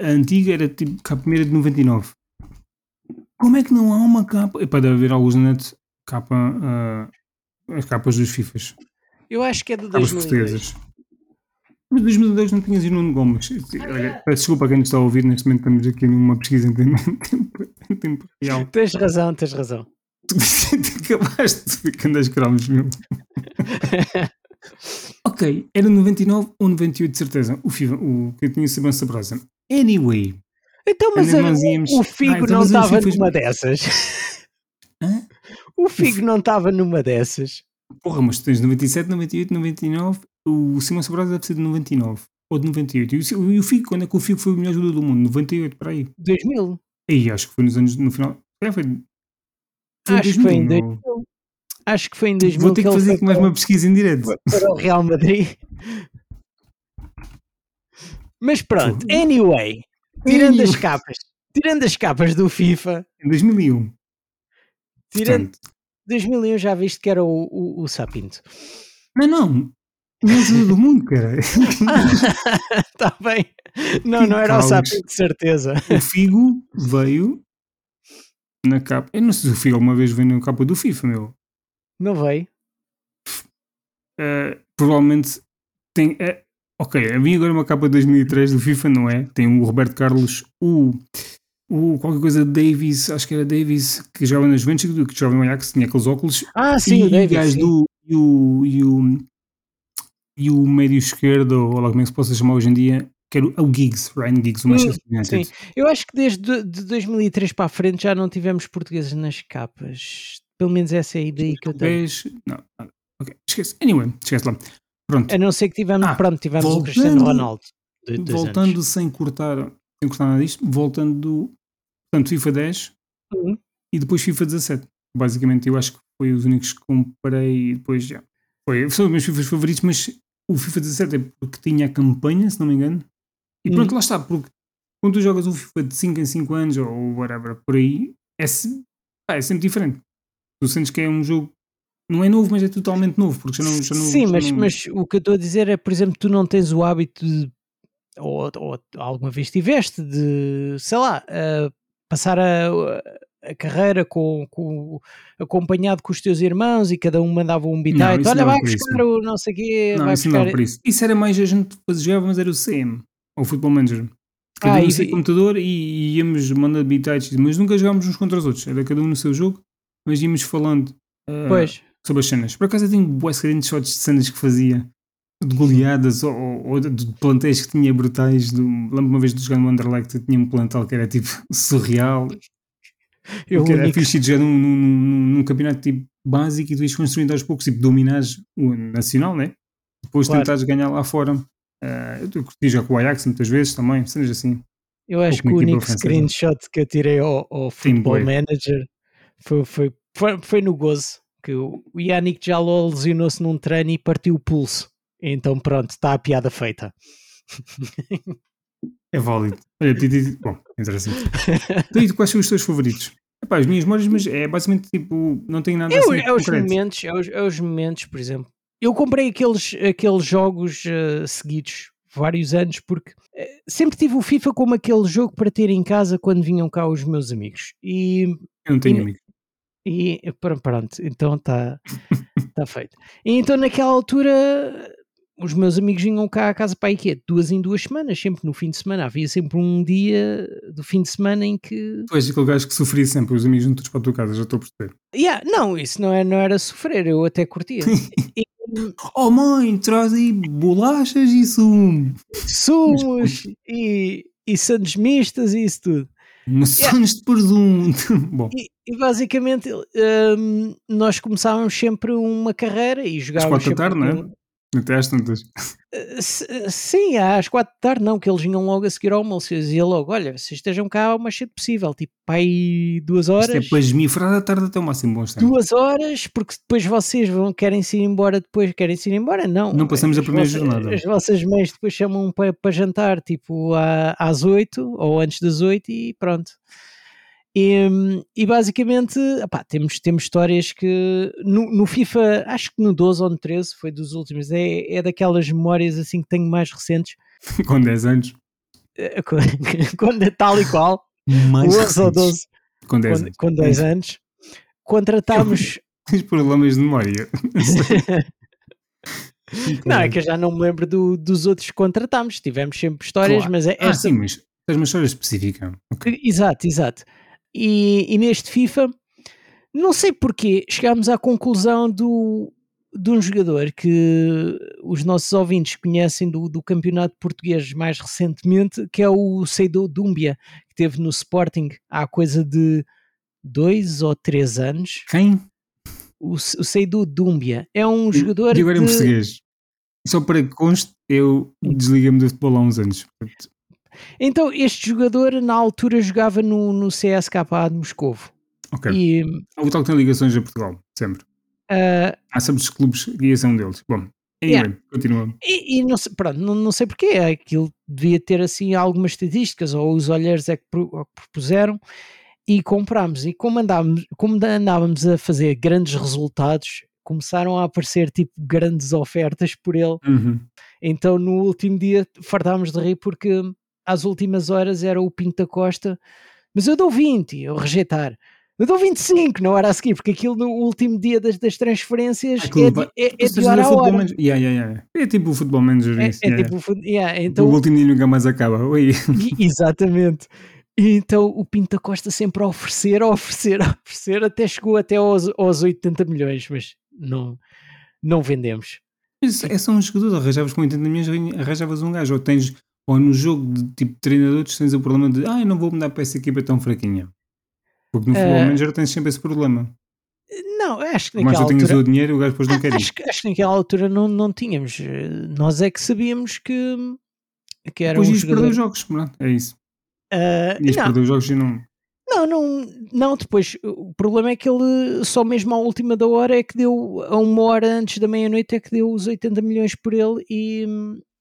a antiga era tipo a primeira de 99. Como é que não há uma capa? Epá, deve haver alguns na net capa, ah, as capas dos FIFAs, Eu acho que é de capas 2002. portuguesas. Mas 2002 não tinhas Nuno Gomes. Olha, peço desculpa a quem nos está a ouvir, neste momento estamos aqui numa pesquisa em tempo, <laughs> em tempo real. Tens razão, tens razão. Tu <laughs> acabaste de ver quando as cromos, meu. <laughs> ok, era 99 ou 98 de certeza. O FIFA, o que eu tinha Saban Sabrosa. Anyway. Então, mas Ainda a- nós íamos- o Ah, Figo então, não estava numa dessas. Hã? O Figo não estava numa dessas. Porra, mas tu tens 97, 98, 99. O Simão Sabrosa deve ser de 99 ou de 98. E o, e o Figo, quando é que o Figo foi o melhor jogador do mundo? 98, para aí. 2000. Aí, acho que foi nos anos, no final. É, foi, foi Acho que foi em 2000, 2000. Acho que foi em 2000 Vou ter que ele fazer mais uma pesquisa em direto. para o Real Madrid. <laughs> Mas pronto, anyway, tirando as capas, tirando as capas do FIFA, Em 2001. tirando Portanto, 2001 já viste que era o, o, o Sapinto. não, não. Melhor jogador do mundo, cara. Está <laughs> Tá bem. Não, Que não era o caos. Sapinto, de certeza. O Figo veio na capa. Eu não sei se o Figo alguma vez veio na capa do FIFA, meu. Não veio? Eh, provavelmente tem. eh, ok, havia agora uma capa de 2003 do FIFA, não é? Tem o Roberto Carlos, o. O qualquer coisa Davis, acho que era Davis, que jogava nas Juventus, que jogava no Ajax, tinha aqueles óculos. Ah, sim, e o gajo sim. do. E o, e o. E o médio esquerdo, ou lá como é que se possa chamar hoje em dia, que era o, o Giggs, Ryan Giggs, o Hum, Manchester United. sim. Eu acho que desde de 2003 para a frente já não tivemos portugueses nas capas. Pelo menos essa é a ideia que eu tenho. Não, ah, ok, esquece. Anyway, esquece lá. Pronto, A não ser que tivemos, Ah, pronto, tivemos o voltando- Cristiano Ronaldo. Voltando anos. sem cortar, sem cortar nada disto, voltando do. Portanto, FIFA 10 Uhum. e depois FIFA 17. Basicamente, eu acho que foi os únicos que comprei e depois já. Foi, são os meus FIFAs favoritos, mas o FIFA 17 é porque tinha a campanha, se não me engano. E Hum. pronto, lá está, porque quando tu jogas um FIFA de 5 em 5 anos ou whatever, por aí, é, pá, é sempre diferente. Tu sentes que é um jogo, não é novo, mas é totalmente novo, porque já não. Já não Sim, já mas, não- mas o que eu estou a dizer é, por exemplo, tu não tens o hábito de, ou, ou alguma vez tiveste, de, sei lá, eh, passar a, a carreira com, com- acompanhado com os teus irmãos e cada um mandava um bitite, olha, não vai é por isso. buscar o não sei o quê, Não, vai isso não buscar... é por isso. Isso era mais a gente jogava, mas era o CM, ou Football Manager. Cada Ah, um no e- seu computador e, íamos mandando bitites, mas nunca jogámos uns contra os outros. Era cada um no seu jogo, mas íamos falando Pois, sobre as cenas. Por acaso eu tenho boas screenshots de cenas que fazia, de goleadas ou, ou- de, plantéis que tinha brutais. Do, lembro uma vez de jogar no Underlect, eu tinha um plantel que era tipo <laughs> surreal, eu que era fixe de jogar num, num, num- num campeonato tipo básico e tu ias construindo aos poucos, tipo dominares o nacional, né? Depois Claro. tentares ganhar lá fora. Ah, eu curti jogar com o Ajax muitas vezes também, cenas assim. Eu acho que o único screenshot que eu tirei ao, ao Football Manager foi, foi, foi, foi, no gozo que o Yannick Jaló lesionou-se num treino e partiu o pulso. Então pronto, está a piada feita. É válido. Olha, bom, interessante. Então, quais são os teus favoritos? Epá, as minhas memórias, mas é basicamente tipo, não tem nada é, assim. É os, momentos, é os, é os momentos, por exemplo. Eu comprei aqueles, aqueles jogos uh, seguidos vários anos porque uh, sempre tive o FIFA como aquele jogo para ter em casa quando vinham cá os meus amigos. E, eu não tenho e, amigos. E pronto, então está tá feito. E então naquela altura os meus amigos vinham cá à casa para aí quê? Duas em duas semanas, sempre no fim de semana. Havia sempre um dia do fim de semana em que. Tu és aquele gajo que sofria sempre, os amigos juntos para a tua casa, já estou a perceber. Yeah, não, isso não, é, não era sofrer, eu até curtia. e... <laughs> Oh mãe, traz aí bolachas e sumo. Sumos e, e sandes mistas e isso tudo. Maçãs yeah. de presunto. <laughs> Bom. E, e basicamente um, nós começávamos sempre uma carreira e jogávamos. Às quatro da tarde, não é? Até às tantas. Eh, eh, sim, às quatro da tarde não, que eles vinham logo a seguir ao almoço. Eu dizia logo: olha, vocês estejam cá o mais cedo possível, tipo, pai, duas horas. Isto é para esmifrar da tarde até o máximo bom Duas horas, porque depois vocês vão, querem se ir embora depois, querem se ir embora? Não. Não passamos a primeira vossas, jornada. As vossas mães depois chamam para, para jantar, tipo, às oito ou antes das oito e pronto. E, e basicamente, opá, temos, temos histórias que no, no, FIFA, acho que no 12 ou no 13, foi dos últimos, é, é daquelas memórias assim que tenho mais recentes. <laughs> Com 10 anos? <laughs> Quando é tal e qual. Mais 11 ou 12. Com 10 com, anos. Com 10 é. anos. Contratámos. <laughs> Tens problemas de memória. não, é que eu já não me lembro do, dos outros que contratámos. Tivemos sempre histórias, claro. mas é esta... Ah, sim, mas tens uma história específica. Okay. Exato, exato. E, e neste FIFA, não sei porquê, chegámos à conclusão do, de um jogador que os nossos ouvintes conhecem do, do campeonato português mais recentemente, que é o Seydou Dumbia, que teve no Sporting há coisa de dois ou três anos. Quem? O, o Seydou Dumbia. É um jogador. E agora de... em português. Só para que conste, eu desliguei-me do futebol há uns anos. Então, este jogador na altura jogava no, no CSKA de Moscovo. Ok. E, o tal que tem ligações a Portugal, sempre. Uh, Há sempre os clubes e esse é um deles. Bom, anyway, yeah. continua. E, e, não, sei, pronto, não, não sei porquê, aquilo devia ter assim algumas estatísticas, ou os olhares é que propuseram, e comprámos. E como andávamos, como andávamos a fazer grandes resultados, começaram a aparecer tipo grandes ofertas por ele. Uhum. Então no último dia fartámos de rir porque às últimas horas era o Pinto da Costa, mas eu dou 20, eu rejeitar. Eu dou 25 na hora a seguir, porque aquilo no último dia das, das transferências é, de, é, é de hora a hora. Yeah, yeah, yeah. É tipo o futebol manager. É, é tipo então, O último dia nunca mais acaba. Oi. Exatamente. E então o Pinto da Costa sempre a oferecer, a oferecer, a oferecer, até chegou até aos, aos 80 milhões, mas não, não vendemos. Mas é só um jogador, arranjavas com 80 milhões, arranjavas um gajo, ou tens ou no jogo de tipo treinadores tens o problema de ah, eu não vou mudar para essa equipa tão fraquinha. Porque no uh, futebol manager tens sempre esse problema. Não, acho que naquela Mas eu tenho o dinheiro e o gajo depois não quer acho, ir. Acho que naquela altura não, não tínhamos. Nós é que sabíamos que, que era depois um jogador... perder jogos, é isso. Uh, ias perder os jogos e não... Não, não, não, depois o problema é que ele só mesmo à última da hora é que deu, a uma hora antes da meia-noite é que deu os 80 milhões por ele e,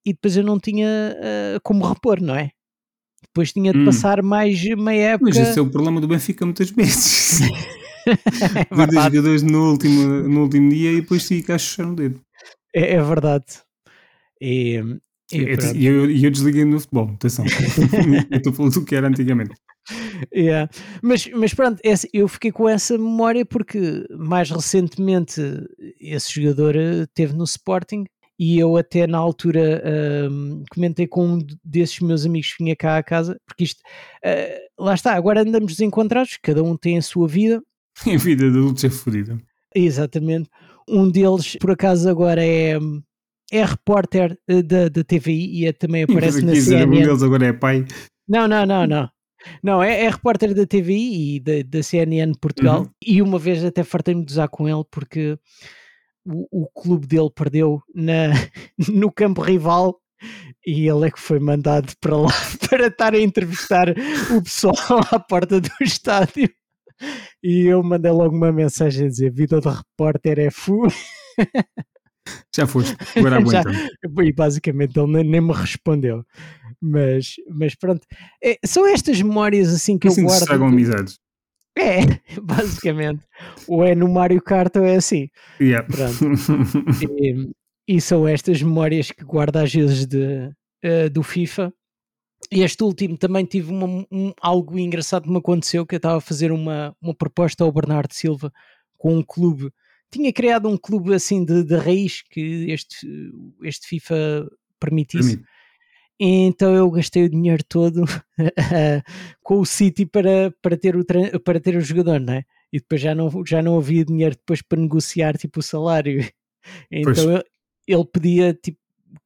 e depois eu não tinha uh, como repor, não é? Depois tinha de hum. passar mais meia época. Mas esse é o problema do Benfica muitas vezes. <laughs> é Ver jogadores no último, no último dia e depois fica a chuchar no dedo. É, é verdade. E, e eu, eu, eu desliguei no futebol, atenção. <laughs> eu estou falando do que era antigamente. Yeah. Mas, mas pronto, essa, eu fiquei com essa memória porque mais recentemente esse jogador eh, teve no Sporting e eu até na altura um, comentei com um desses meus amigos que vinha cá à casa, porque isto, uh, lá está, agora andamos desencontrados, cada um tem a sua vida. <laughs> A vida de adultos é fodida. Exatamente. Um deles, por acaso, agora é, é repórter eh, da, da TVI e é, também aparece na CNN. Um deles agora é pai. Não, não, não, não. Não, é, é repórter da TVI e da, da CNN Portugal. Uhum. E uma vez até fartei-me de usar com ele porque o, o clube dele perdeu na, <laughs> no campo rival e ele é que foi mandado para lá <laughs> para estar a entrevistar o pessoal <laughs> à porta do estádio. E eu mandei logo uma mensagem a dizer: Vida de repórter é fu. Já foste, agora aguenta. e basicamente ele nem, nem, me respondeu. Mas, mas pronto, é, são estas memórias assim que assim eu guardo. Que estragam amizades. É, <laughs> basicamente. ou é no Mario Kart ou é assim. Yeah. <laughs> E, e, são estas memórias que guardo às vezes de, uh, do FIFA. E este último também tive uma, um, algo engraçado que me aconteceu, que eu estava a fazer uma, uma proposta ao Bernardo Silva com um clube. Tinha criado um clube assim de, de raiz que este, este FIFA permitisse. Permite. Então eu gastei o dinheiro todo <laughs> com o City para, para, ter o, para ter o jogador, não é? E depois já não, já não havia dinheiro depois para negociar tipo o salário. <laughs> Então eu, ele pedia tipo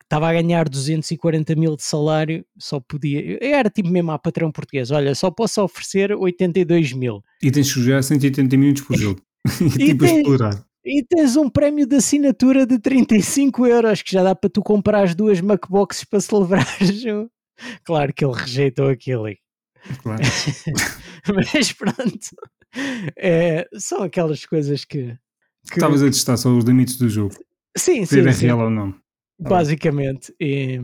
estava a ganhar 240 mil de salário, só podia. Era tipo mesmo a patrão português: olha, só posso oferecer 82 mil. E tens que jogar 180 minutos por <laughs> jogo. e, tipo tem, explorar. E tens um prémio de assinatura de 35 euros que já dá para tu comprar as duas MacBoxes para celebrares. Claro que ele rejeitou aquilo. Claro. <laughs> Mas pronto. É, são aquelas coisas que. que... Estavas a testar só os limites do jogo. Sim, sim. Se é real ou não. Basicamente. E,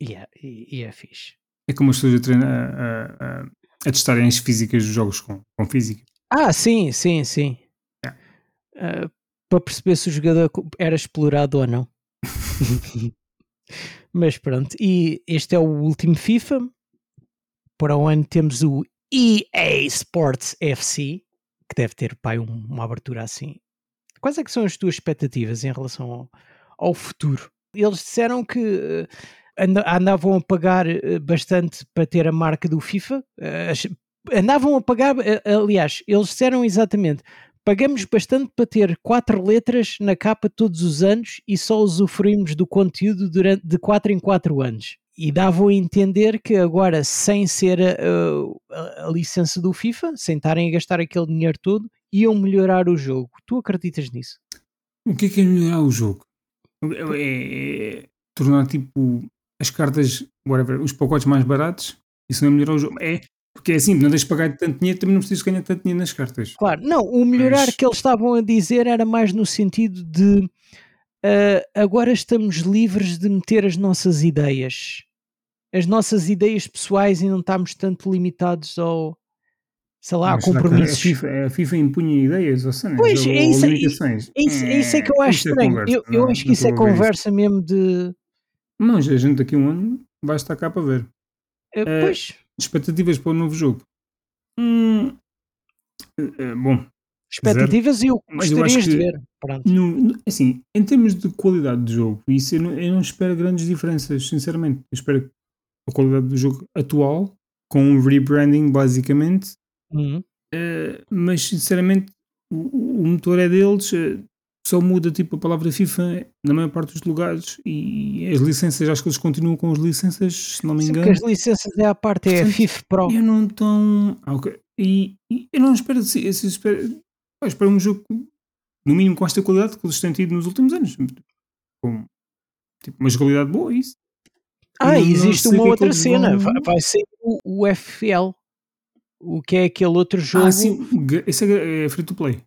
e, é, e, é fixe. É como as pessoas a, treinar, a, a, a testarem as físicas dos jogos com, com física. Ah, sim, sim, sim. Uh, para perceber se o jogador era explorado ou não. <laughs> Mas pronto, e este é o último FIFA. Para o ano temos o EA Sports FC, que deve ter pai, um, uma abertura assim. Quais é que são as tuas expectativas em relação ao, ao futuro? Eles disseram que uh, andavam a pagar uh, bastante para ter a marca do FIFA. Uh, andavam a pagar, aliás, eles disseram exatamente Pagamos bastante para ter quatro letras na capa todos os anos e só usufruímos do conteúdo durante de quatro em quatro anos. E davam a entender que agora, sem ser a, a, a licença do FIFA, sem estarem a gastar aquele dinheiro todo, iam melhorar o jogo. Tu acreditas nisso? O que é que é melhorar o jogo? É, é, é tornar tipo as cartas, whatever, os pacotes mais baratos. Isso não é melhorar o jogo. É porque é assim, não deixes pagar tanto dinheiro, também não precisas ganhar tanto dinheiro nas cartas. Claro, não, o melhorar Mas... que eles estavam a dizer era mais no sentido de uh, agora estamos livres de meter as nossas ideias, as nossas ideias pessoais e não estamos tanto limitados ao, sei lá, Mas compromissos. A FIFA, a FIFA impunha ideias ou cenas, pois, ou, é isso, limitações. É, isso, é isso é que eu acho é estranho. É conversa, eu, eu acho que isso é conversa mesmo de. Não, a gente daqui a um ano vai estar cá para ver. Uh, pois. Expectativas para o novo jogo? Hum, é, bom. Expectativas zero. e o que gostarias de ver. No, assim, em termos de qualidade de jogo, isso eu não, eu não espero grandes diferenças, sinceramente. Eu espero a qualidade do jogo atual, com um rebranding basicamente, uhum. uh, mas sinceramente o, o, motor é deles, uh, só muda tipo a palavra FIFA na maior parte dos lugares e as licenças, acho que eles continuam com as licenças, se não me engano. Sim, as licenças é a parte, é a FIFA Pro. Eu não tão. Ah, okay. e, e, eu não espero, se, espero, eu espero um jogo no mínimo com esta qualidade que eles têm tido nos últimos anos. Com tipo, uma jogabilidade boa, isso. Ah, não, existe não uma é outra cena, vão... vai, ser o, o FL, o que é aquele outro ah, jogo. Ah, sim, esse é, é free to play.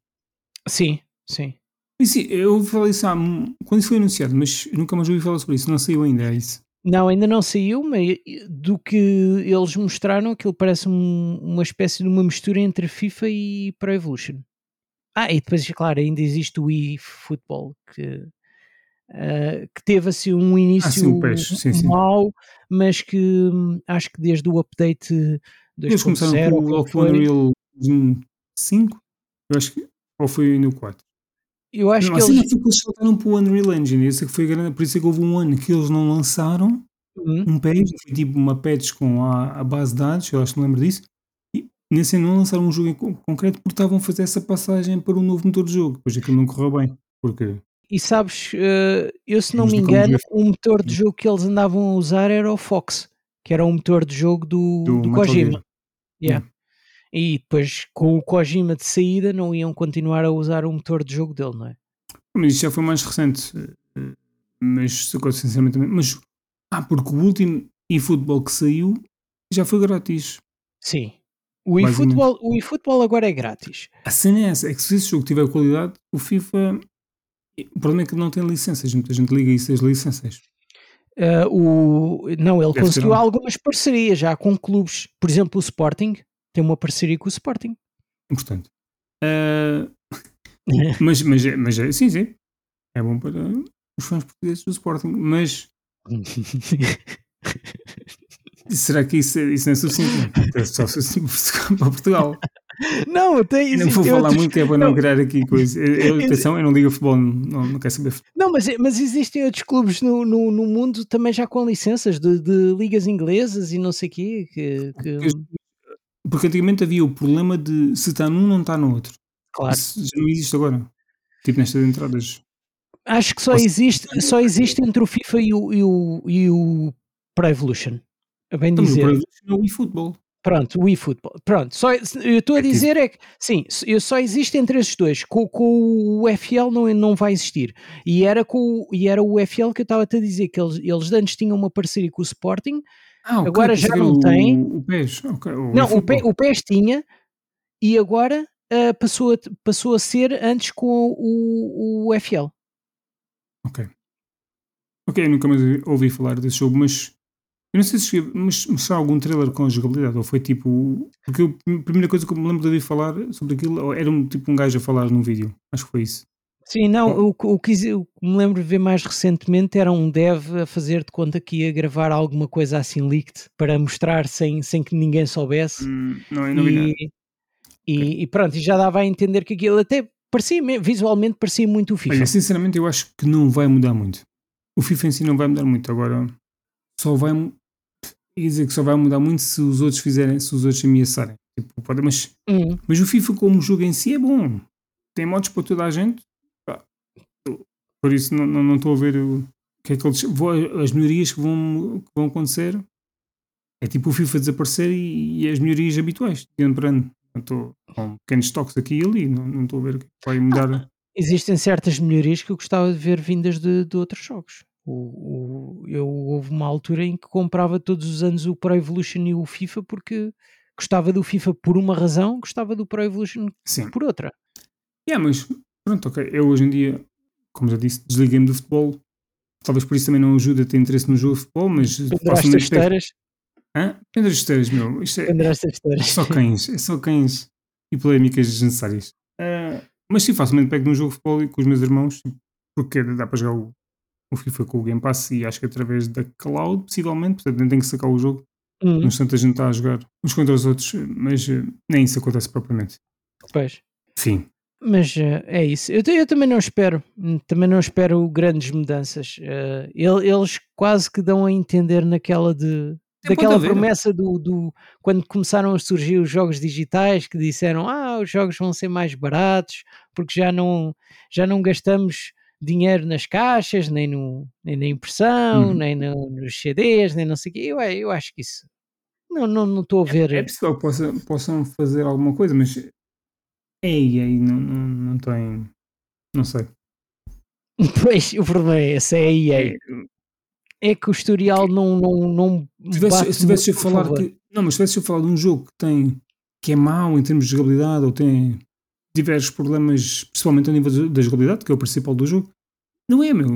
Sim, sim. Sim, eu falar isso há, quando isso foi anunciado, mas nunca mais ouvi falar sobre isso, não saiu ainda, é isso? Não, ainda não saiu, mas do que eles mostraram, aquilo parece um, uma espécie de uma mistura entre FIFA e Pro Evolution. Ah, e depois, claro, ainda existe o eFootball, que, uh, que teve assim um início ah, sim, sim, sim, mau, mas que hum, acho que desde o update 2.0... Eles começaram com o Unreal 5, eu acho que, ou foi no 4? Eu acho não, que assim eles... foi que eles saltaram para o Unreal Engine. Esse que foi grande, por isso é que houve um ano que eles não lançaram uhum. um patch, foi tipo uma patch com a, a, base de dados, eu acho que me lembro disso. E nesse ano não lançaram um jogo em concreto porque estavam a fazer essa passagem para um novo motor de jogo. Depois aquilo não correu bem. Porque e sabes, uh, eu se não me engano, o motor de jogo que eles andavam a usar era o Fox, que era o motor de jogo do, do, do Kojima. Yeah. E depois, com o Kojima de saída, não iam continuar a usar o motor de jogo dele, não é? Mas isso já foi mais recente. Eh, mas, sinceramente, mas Ah, porque o último eFootball que saiu já foi grátis. Sim. O eFootball, o eFootball agora é grátis. A cena é essa, é que se esse jogo tiver qualidade, o FIFA. O problema é que não tem licenças, muita gente liga isso às licenças. Uh, o, não, ele Deve conseguiu um. algumas parcerias já com clubes. Por exemplo, o Sporting tem uma parceria com o Sporting. Importante. Ah, <laughs> mas, mas, mas é, sim, sim. É bom para os fãs portugueses do Sporting. Mas <laughs> será que isso, isso não é suficiente? É só suficiente para Portugal. não, tem Não vou falar outros- muito, é para não não. criar aqui coisa. Eu, eu, atenção, eu não ligo a futebol, não, não quero saber. Não, mas, mas existem outros clubes no, no, no mundo também já com licenças de, de ligas inglesas e não sei o quê. Que, que- Porque antigamente havia o problema de se está num, não está no outro. claro. Isso já não existe agora. Tipo nestas entradas. Acho que só existe, só existe entre o FIFA e o, e o, e o Pro Evolution. A bem Então, dizer. o Evolution é o eFootball. Pronto, o eFootball. Pronto, só, eu estou a É dizer é que, sim, eu só existe entre esses dois. Com, com o FL não, não vai existir. E era, com, o- e era o FL que eu estava-te a dizer, que eles, eles antes tinham uma parceria com o Sporting. Ah, Agora já não o, tem. O PES. ok, o não, o, P, o PES tinha e agora ah, passou, a, passou a ser antes com o, o FL. Ok. Ok, nunca mais ouvi falar desse jogo, mas eu não sei se cheguei, mas mostrar algum trailer com a jogabilidade, ou foi tipo. Porque eu- a primeira coisa que eu me lembro de ouvir falar sobre aquilo era um, tipo um gajo a falar num vídeo. Acho que foi isso. Sim, não, o, que- o, que o que me lembro de ver mais recentemente era um dev a fazer de conta que ia gravar alguma coisa assim leaked para mostrar sem, sem que ninguém soubesse. Hum, não, não. E, e, e pronto, e já dava a entender que aquilo até parecia, me- visualmente parecia muito o FIFA. Olha, sinceramente, eu acho que não vai mudar muito. O FIFA em si não vai mudar muito. Agora, só vai. Ia dizer que só vai mudar muito se os outros fizerem, se os outros ameaçarem. Tipo, pode, mas, Hum, mas o FIFA, como jogo em si, é bom. Tem modos para toda a gente. Por isso, não, não, não estou a ver o que é que eles. as melhorias que vão, que vão acontecer. É tipo o FIFA desaparecer e, e as melhorias habituais, de ano para ano. Estou com pequenos toques aqui e ali. Não estou a ver o que vai mudar. existem certas melhorias que eu gostava de ver vindas de, de outros jogos. O, o- eu houve uma altura em que comprava todos os anos o Pro Evolution e o FIFA porque gostava do FIFA por uma razão, gostava do Pro Evolution Sim. por outra. Yeah, mas pronto, ok. Eu hoje em dia, como já disse, desliguei-me do futebol. Talvez por isso também não ajude a ter interesse no jogo de futebol, mas Penduraste as esteiras, Hã? Pendura as esteiras, meu. Isto é, penduraste as é esteiras. só cães, é só cães e polémicas desnecessárias. Ah, mas sim, facilmente pego num jogo de futebol e com os meus irmãos, porque dá para jogar o, o FIFA com o Game Pass e acho que através da cloud, possivelmente, portanto nem tenho que sacar o jogo. Hum, No instante a gente está a jogar uns contra os outros, mas eh, nem isso acontece propriamente. pois. Sim. Mas eh, é isso. Eu, eu também não espero, também não espero grandes mudanças. Ele- eles quase que dão a entender naquela de Tem daquela promessa do, do quando começaram a surgir os jogos digitais que disseram ah os jogos vão ser mais baratos porque já não já não gastamos dinheiro nas caixas nem no nem na impressão Uhum. nem no- nos CDs nem não sei o quê. Eu, eu acho que isso não não não estou a ver É possível que possa, possam fazer alguma coisa, mas ei, ei, não, não, não tem. Não sei. <laughs> pois o problema é esse é a EA É, é que o historial não, não, não se tivesse, se tivesse muito falar que. Não, mas se tivesse a falar de um jogo que tem. que é mau em termos de jogabilidade ou tem diversos problemas, principalmente a nível da jogabilidade, que é o principal do jogo, não é, meu.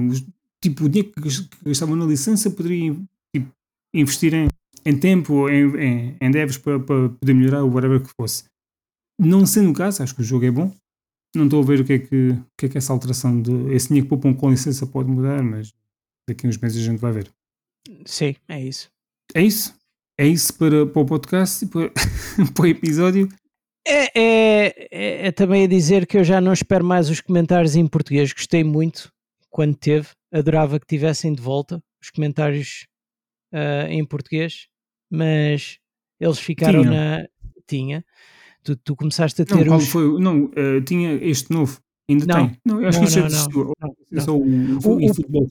Tipo, o dinheiro que gas- que gastavam na licença poderia tipo, investir em, em tempo ou em, em, em devs para, para poder melhorar o whatever que fosse. Não sendo o caso, acho que o jogo é bom. Não estou a ver o que é que, o que, é que essa alteração de. Esse dinheiro que poupam com licença pode mudar, mas daqui a uns meses a gente vai ver. sim, é isso É isso? É isso para, para o podcast e para, <laughs> para o episódio? é, é, é, é também a dizer que eu já não espero mais os comentários em português gostei muito quando teve, adorava que tivessem de volta os comentários ah, em português mas eles ficaram Tinham. na tinha tu, tu começaste a Não, ter qual os foi? Não, eh, tinha este novo. Ainda Não. tem. Não, eu acho Não, que isso não, não. desistiu. Não, É não. só o, o, O- o- futebol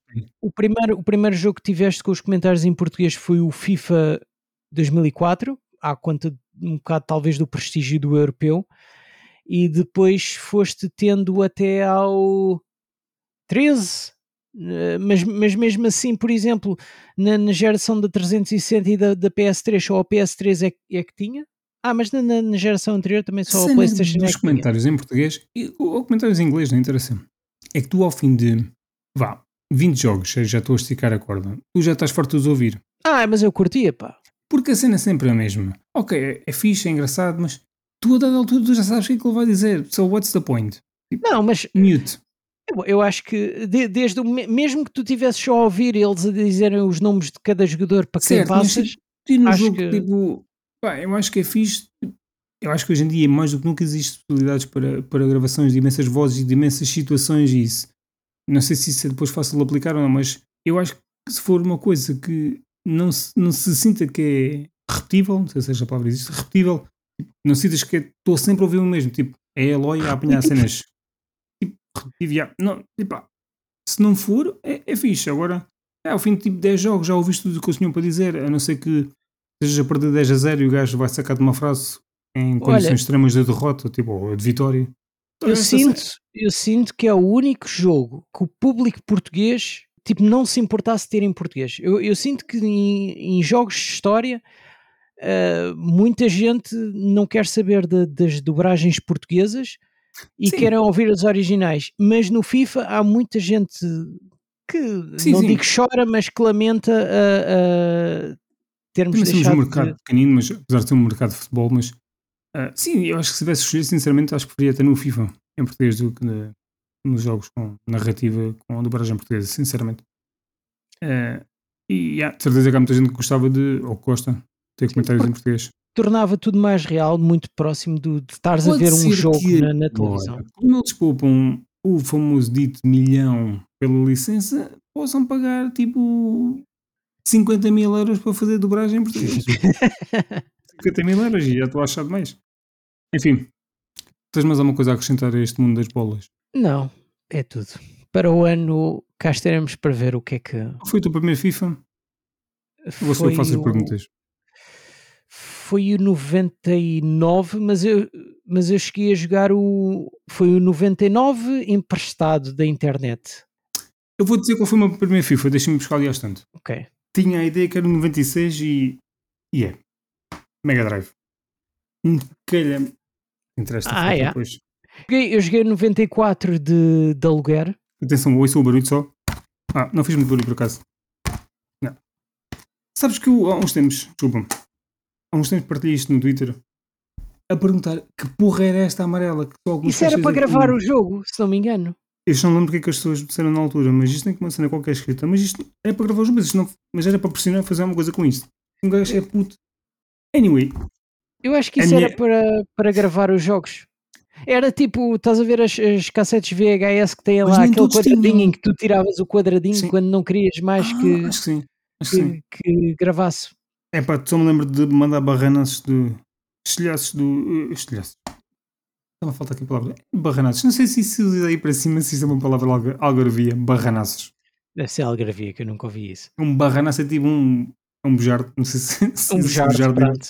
primeiro, o primeiro jogo que tiveste com os comentários em português foi o FIFA 2004, à conta um bocado talvez do prestígio do europeu, e depois foste tendo até ao 13, Uh, mas, mas mesmo assim, por exemplo, na, na geração da 360 e da, da PS3, só a PS3 é, é que tinha? Ah, mas na, na, na geração anterior também só a PlayStation dos é comentários em português e ou comentários em inglês, não interessa. É que tu, ao fim de vá, 20 jogos, já estou a esticar a corda, tu já estás farto de os ouvir. Ah, mas eu curtia, pá. Porque a cena é sempre a mesma. Ok, é, é fixe, é engraçado, mas tu a dada altura tu já sabes o que é que ele vai dizer. So what's the point? Tipo, não, mas mute. Eu, eu acho que de, desde o, mesmo que tu tivesses só a ouvir eles a dizerem os nomes de cada jogador para quem certo, passas, mas, no acho jogo, que... tipo, pá, eu acho que é fixe. Eu acho que hoje em dia, mais do que nunca, existem possibilidades para, para gravações de imensas vozes e de imensas situações e isso. Não sei se isso é depois fácil de aplicar ou não, mas eu acho que se for uma coisa que não se, não se sinta que é repetível, não sei se a palavra existe, repetível, tipo, não sintas que estou é, sempre a ouvir o mesmo, tipo, é a Eloy a apanhar cenas <laughs> tipo, repetitivo, não, tipo, se não for, é, é fixe, agora, é, ao fim de tipo 10 jogos já ouviste tudo o que eles tinham para dizer, a não ser que estejas a perder 10 a 0 e o gajo vai sacar de uma frase em condições Olha, extremas de derrota, tipo, de vitória. Eu sinto, eu sinto que é o único jogo que o público português tipo, não se importasse ter em português. Eu, eu sinto que em, em, jogos de história uh, muita gente não quer saber de, das dobragens portuguesas e sim. querem ouvir as originais, mas no FIFA há muita gente que sim, não sim. digo chora, mas que lamenta a, a termos Também deixado um mercado de... pequenino, mas apesar de ser um mercado de futebol, mas uh, sim, eu acho que se tivesse escolhido, sinceramente, acho que preferia ter no FIFA em português do que na, nos jogos com narrativa com a dobragem portuguesa, sinceramente. Uh, e yeah, de certeza que há muita gente que gostava de, ou gosta, de ter comentários em português. Tornava tudo mais real, muito próximo do, de estares Pode a ver um jogo que, na, na televisão. Como eles poupam o famoso dito milhão pela licença, possam pagar tipo 50 mil euros para fazer dobragem em português. <laughs> 50 mil euros e já estou a achar demais. Enfim, tens mais alguma coisa a acrescentar a este mundo das bolas? Não, é tudo. Para o ano cá estaremos para ver o que é que. Foi o teu primeiro FIFA? Ou se eu faço as perguntas? Foi o 99, mas eu, mas eu cheguei a jogar o. Foi o 99 emprestado da internet. Eu vou dizer qual foi o meu primeiro FIFA, deixa-me buscar ali às tanto. Ok. Tinha a ideia que era o 96 e. E é. Mega Drive. Um calham. Interessa ah, é. depois. Eu joguei 94 de, de aluguer. Atenção, ouço o barulho só. Ah, não fiz muito barulho por acaso. Não. Sabes que eu, há uns tempos, desculpa há uns tempos partilhei isto no Twitter a perguntar que porra era esta amarela. Que só Isso era para gravar o jogo, se não me engano. Eu não lembro porque é que as pessoas disseram na altura, mas isto tem que uma cena qualquer escrita. Mas isto é para gravar o jogo, mas, não, mas era para pressionar fazer alguma coisa com isto. Um gajo é puto. Anyway. Eu acho que isso era minha... para, para gravar os jogos. Era tipo, estás a ver as, as cassetes VHS que têm lá aquele quadradinho tinham. em que tu tiravas o quadradinho sim. quando não querias mais ah, que, acho que, sim. Acho que, que, que gravasse. É pá, só me lembro de mandar barranaços de estilhaços do. Uh, estilhaços. Estava a faltar aqui a palavra. Barranaços. Não sei se isso usa aí para cima, se isso é uma palavra algar algarvia. Barranaços. Deve ser algarvia, que eu nunca ouvi isso. Um barranaço é tipo um. Um bujardo. Não sei se. <laughs> se um bujardo, bujardo, pronto.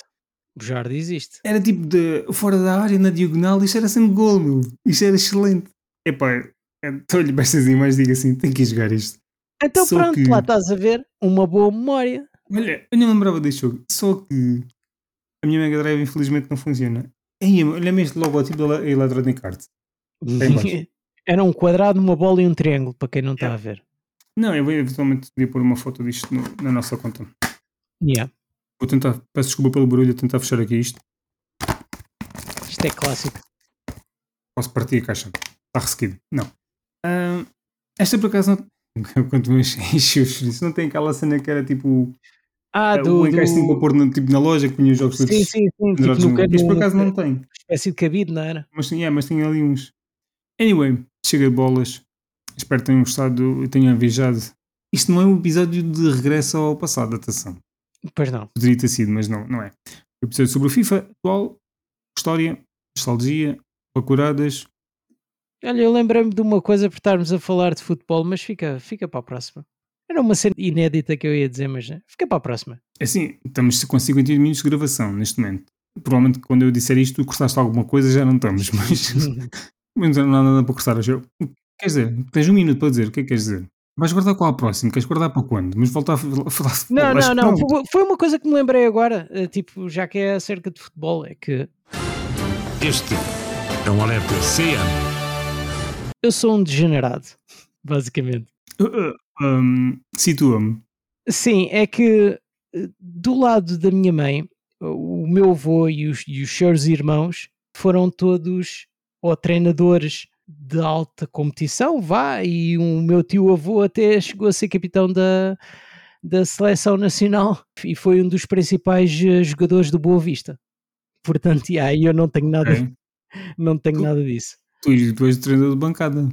Bujardo existe. Era tipo de fora da área, na diagonal, isto era sempre gol, meu. Isto era excelente. Epá, estou-lhe bestas mais digo assim, tem que ir jogar isto. Então Só pronto, que... lá estás a ver uma boa memória. Olha, eu nem lembrava deste jogo, só que a minha Mega Drive infelizmente não funciona. Olha-me este logotipo da Electronic Arts. Era um quadrado, uma bola e um triângulo, para quem não está yeah. a ver. Não, eu vou eventualmente podia pôr uma foto disto no, na nossa conta. Yeah. Vou tentar, peço desculpa pelo barulho, vou tentar fechar aqui isto. Isto é clássico. Posso partir a caixa. Está ressequido. Não. Uh, esta por acaso não. Quanto mais enchi os não tem aquela cena que era tipo. Ah, uh, do. O encaixe do... para pôr no, tipo, na loja que punha os jogos sim, sim, sim, tipo no, por acaso não tem. Espécie de cabido, não era? Mas, yeah, mas tinha ali uns. Anyway, chega de bolas. Espero que tenham gostado e tenham viajado. Isto não é um episódio de regresso ao passado, atenção. Pois não. Poderia ter sido, mas não, não é. O episódio sobre o FIFA atual, história, nostalgia, procuradas. Olha, eu lembrei-me de uma coisa por estarmos a falar de futebol, mas fica, fica para a próxima. Era uma cena inédita que eu ia dizer, mas né, fica para a próxima. É assim, estamos com 50 minutos de gravação neste momento. Provavelmente quando eu disser isto, tu cortaste alguma coisa, já não estamos, <laughs> mas, <laughs> mas não há nada para cortar. Quer dizer, tens um minuto para dizer, o que é que queres dizer? Vais guardar qual a próximo? Queres guardar para quando? Mas voltar <laughs> a falar de futebol. Não, não, não. Foi- Foi uma coisa que me lembrei agora, eh, tipo, já que é acerca de futebol, é que Este é um alerta CM. eu sou um degenerado, basicamente. Uh, uh, um, Situa-me. Sim, é que eh, do lado da minha mãe, o meu avô e os, e os seus irmãos foram todos ou treinadores de alta competição, vá, e o meu tio avô até chegou a ser capitão da, da seleção nacional e foi um dos principais eh, jogadores do Boa Vista. Portanto, aí eu não tenho nada, ok? <laughs> não tenho Tu- nada disso. Tu depois de treinador de bancada.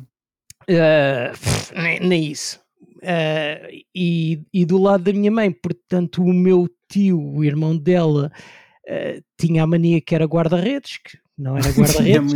Uh, pff, nem, nem isso. Uh, e, e do lado da minha mãe, portanto, o meu tio, o irmão dela, uh, tinha a mania que era guarda-redes, que não era <laughs> guarda-redes.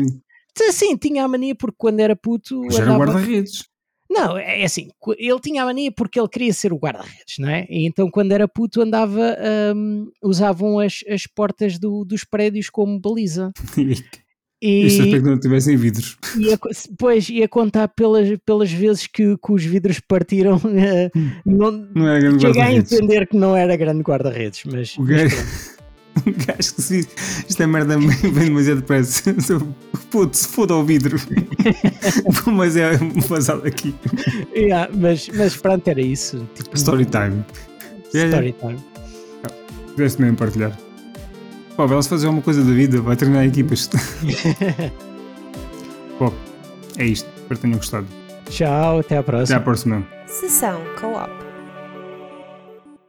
Sim, tinha a mania porque quando era puto. Era andava- guarda-redes. Não, é assim, qu- ele tinha a mania porque ele queria ser o guarda-redes, não é? E então quando era puto andava, hum, usavam as, as portas do- dos prédios como baliza. <laughs> E, Este aspecto não tivessem vidros. ia, pois, ia contar pelas, pelas vezes que, que os vidros partiram, <laughs> eh, não, Não era grande cheguei a entender que não era grande guarda-redes, mas, O gajo, <laughs> o gajo que se diz, isto é merda, <laughs> vem demasiado depressa. Puto, se foda ao vidro. mas é vazado aqui. Yeah, mas, mas pronto, era isso. Tipo, Story time. Story time. Pudeste mesmo partilhar. Pá, vai fazer alguma coisa da vida, vai treinar equipas. <laughs> Bom, é isto. Espero que tenham gostado. Tchau, até à Até próxima. à próxima. Sessão Co-op.